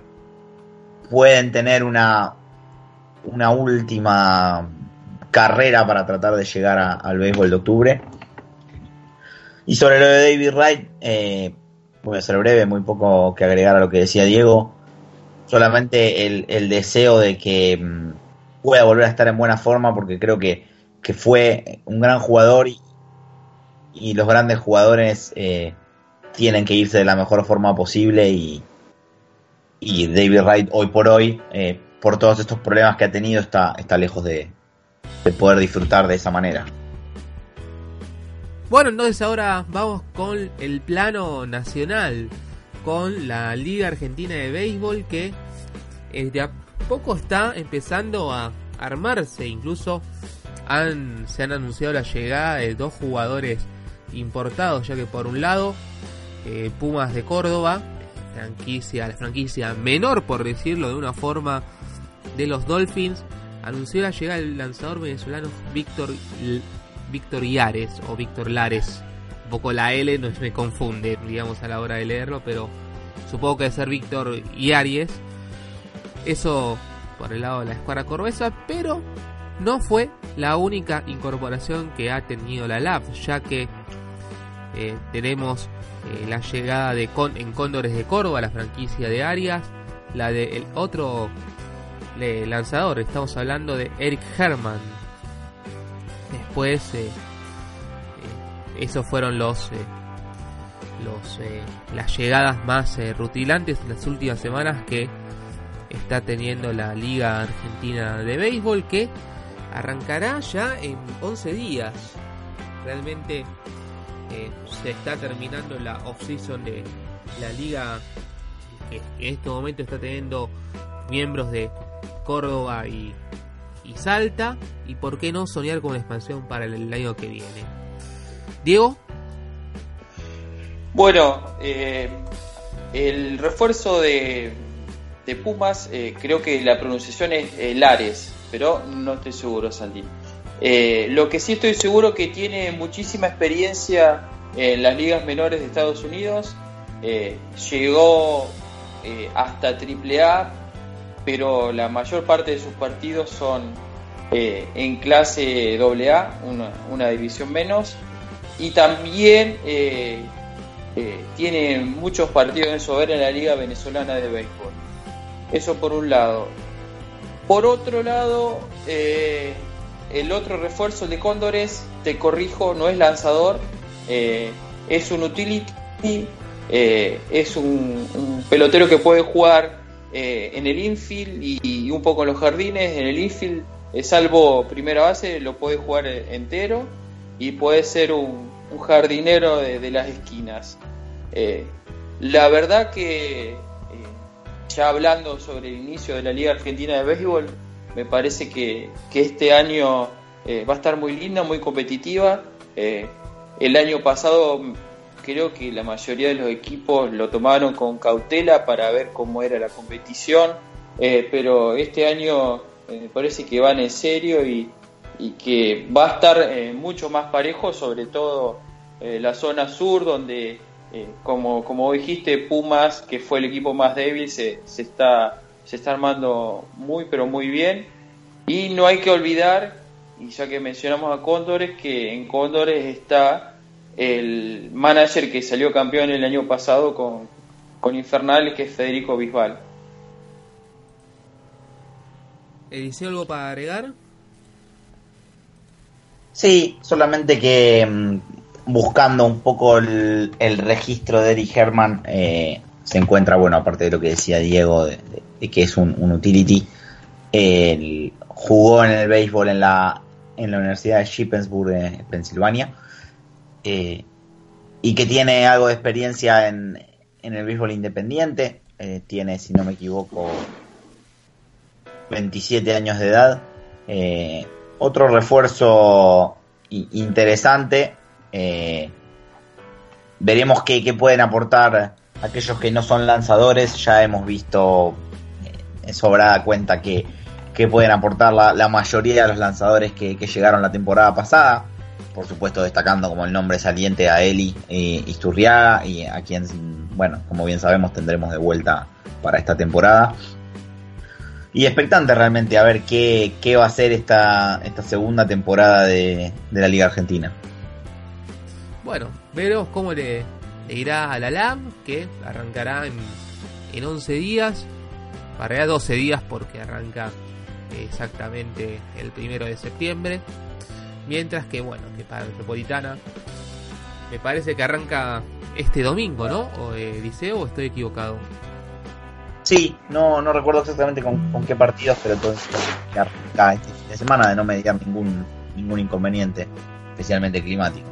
[SPEAKER 3] pueden tener una, una última carrera para tratar de llegar al béisbol de octubre. Y sobre lo de David Wright, eh, voy a ser breve, muy poco que agregar a lo que decía Diego. Solamente el, deseo de que mm, pueda volver a estar en buena forma, porque creo que, fue un gran jugador y, los grandes jugadores eh, tienen que irse de la mejor forma posible. Y, y David Wright, hoy por hoy, eh, por todos estos problemas que ha tenido, está, está lejos de poder disfrutar de esa manera.
[SPEAKER 1] Bueno, entonces ahora vamos con el plano nacional, con la Liga Argentina de Béisbol que eh, de a poco está empezando a armarse, incluso han, se han anunciado la llegada de dos jugadores importados, ya que por un lado eh, Pumas de Córdoba, franquicia, la franquicia menor por decirlo de una forma de los Dolphins, anunció la llegada del lanzador venezolano Víctor Víctor Yares o Víctor Lares. Un poco la L no me confunde, digamos, a la hora de leerlo, pero supongo que debe ser Víctor Yares. Eso por el lado de la escuadra corbesa, pero no fue la única incorporación que ha tenido la LAB, ya que eh, tenemos eh, la llegada de en Cóndores de Córdoba, la franquicia de Arias, la de el otro lanzador, estamos hablando de Eric Herman, Después, eh, eh, esos fueron los, eh, los las llegadas más rutilantes en las últimas semanas que está teniendo la Liga Argentina de Béisbol que arrancará ya en 11 días. Realmente se está terminando la off-season de la liga que en este momento está teniendo miembros de Córdoba y Salta y por qué no soñar con expansión para el año que viene. Diego.
[SPEAKER 2] Bueno, eh, el refuerzo de, Pumas, eh, creo que la pronunciación es eh, Lares, pero no estoy seguro, Santi. lo que sí estoy seguro que tiene muchísima experiencia en las ligas menores de Estados Unidos llegó hasta AAA, pero la mayor parte de sus partidos son eh, en clase AA, una, división menos, y también tiene muchos partidos en sober en la Liga Venezolana de Béisbol. Eso por un lado. Por otro lado, el otro refuerzo de Cóndores, te corrijo, no es lanzador, es un utility eh, es un, pelotero que puede jugar eh, en el infield y, un poco en los jardines. En el infield, eh, salvo primera base, lo puede jugar entero y puede ser un, jardinero de, las esquinas. la verdad que, ya hablando sobre el inicio de la Liga Argentina de Béisbol, me parece que, que este año va a estar muy linda, muy competitiva. el año pasado creo que la mayoría de los equipos lo tomaron con cautela para ver cómo era la competición, eh, pero este año eh, me parece que van en serio y, que va a estar eh, mucho más parejo, sobre todo la zona sur, donde, como, como dijiste, Pumas, que fue el equipo más débil, se, se, está, se está armando muy, pero muy bien. Y no hay que olvidar, y ya que mencionamos a Cóndores, que en Cóndores está el manager que salió campeón el año pasado con, con Infernal, que es Federico Bisbal.
[SPEAKER 1] ¿Dice algo para agregar?
[SPEAKER 3] Sí, solamente que mm, buscando un poco el, registro de Eddie Herman, eh, se encuentra, bueno, aparte de lo que decía Diego, de, que es un, utility, jugó en el béisbol en la, en la Universidad de Shippensburg, en Pensilvania eh, y que tiene algo de experiencia en, el béisbol independiente. Eh, tiene, si no me equivoco, 27 años de edad. Eh, otro refuerzo interesante. veremos qué, pueden aportar aquellos que no son lanzadores. Ya hemos visto en sobrada cuenta que, pueden aportar la, mayoría de los lanzadores que llegaron la temporada pasada por supuesto destacando como el nombre saliente a Eli eh, Isturriaga y a quien, bueno, como bien sabemos tendremos de vuelta para esta temporada. Y expectante realmente a ver qué, qué va a ser esta, esta segunda temporada de, la Liga Argentina.
[SPEAKER 1] Bueno, veremos cómo le, irá a la LAM, que arrancará en, en 11 días, para 12 días porque arranca exactamente el primero de septiembre. Mientras que, bueno, que para Metropolitana me parece que arranca este domingo, ¿no? ¿O eh, Liceo o estoy equivocado?
[SPEAKER 3] Sí, no, no recuerdo exactamente con, qué partidos, pero que arranca este fin de semana de no mediar ningún, ningún inconveniente, especialmente climático.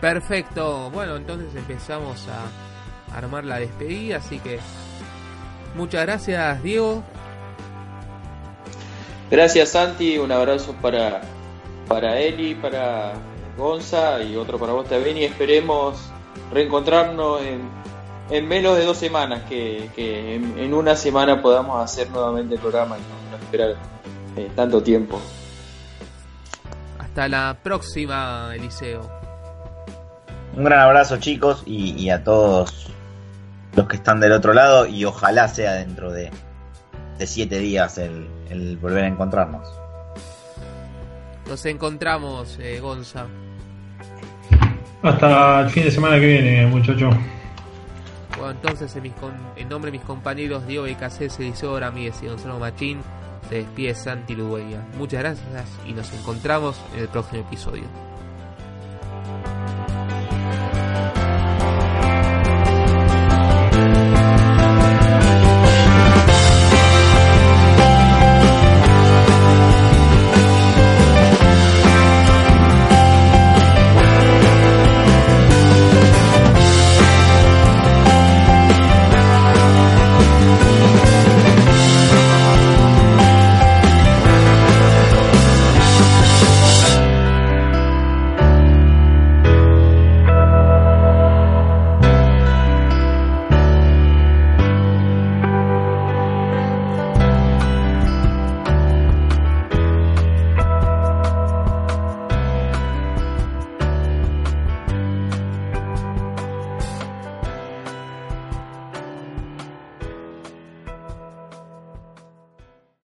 [SPEAKER 1] Perfecto, bueno, entonces empezamos a armar la despedida, así que muchas gracias Diego.
[SPEAKER 2] Gracias Santi, un abrazo para para Eli, para Gonza y otro para vos también y esperemos reencontrarnos en, menos de dos semanas, que, en, una semana podamos hacer nuevamente el programa y no, esperar eh, tanto tiempo.
[SPEAKER 1] Hasta la próxima, Eliseo.
[SPEAKER 3] Un gran abrazo chicos y, a todos los que están del otro lado y ojalá sea dentro de, siete días el volver a encontrarnos.
[SPEAKER 1] Nos encontramos, eh, Gonza.
[SPEAKER 4] Hasta el fin de semana que viene, muchachos.
[SPEAKER 1] Bueno, entonces en, nombre de mis compañeros Diego Becasés, Eliseo Ramírez y Gonzalo Machín, se despide Santi Ludueña. Muchas gracias y nos encontramos en el próximo episodio.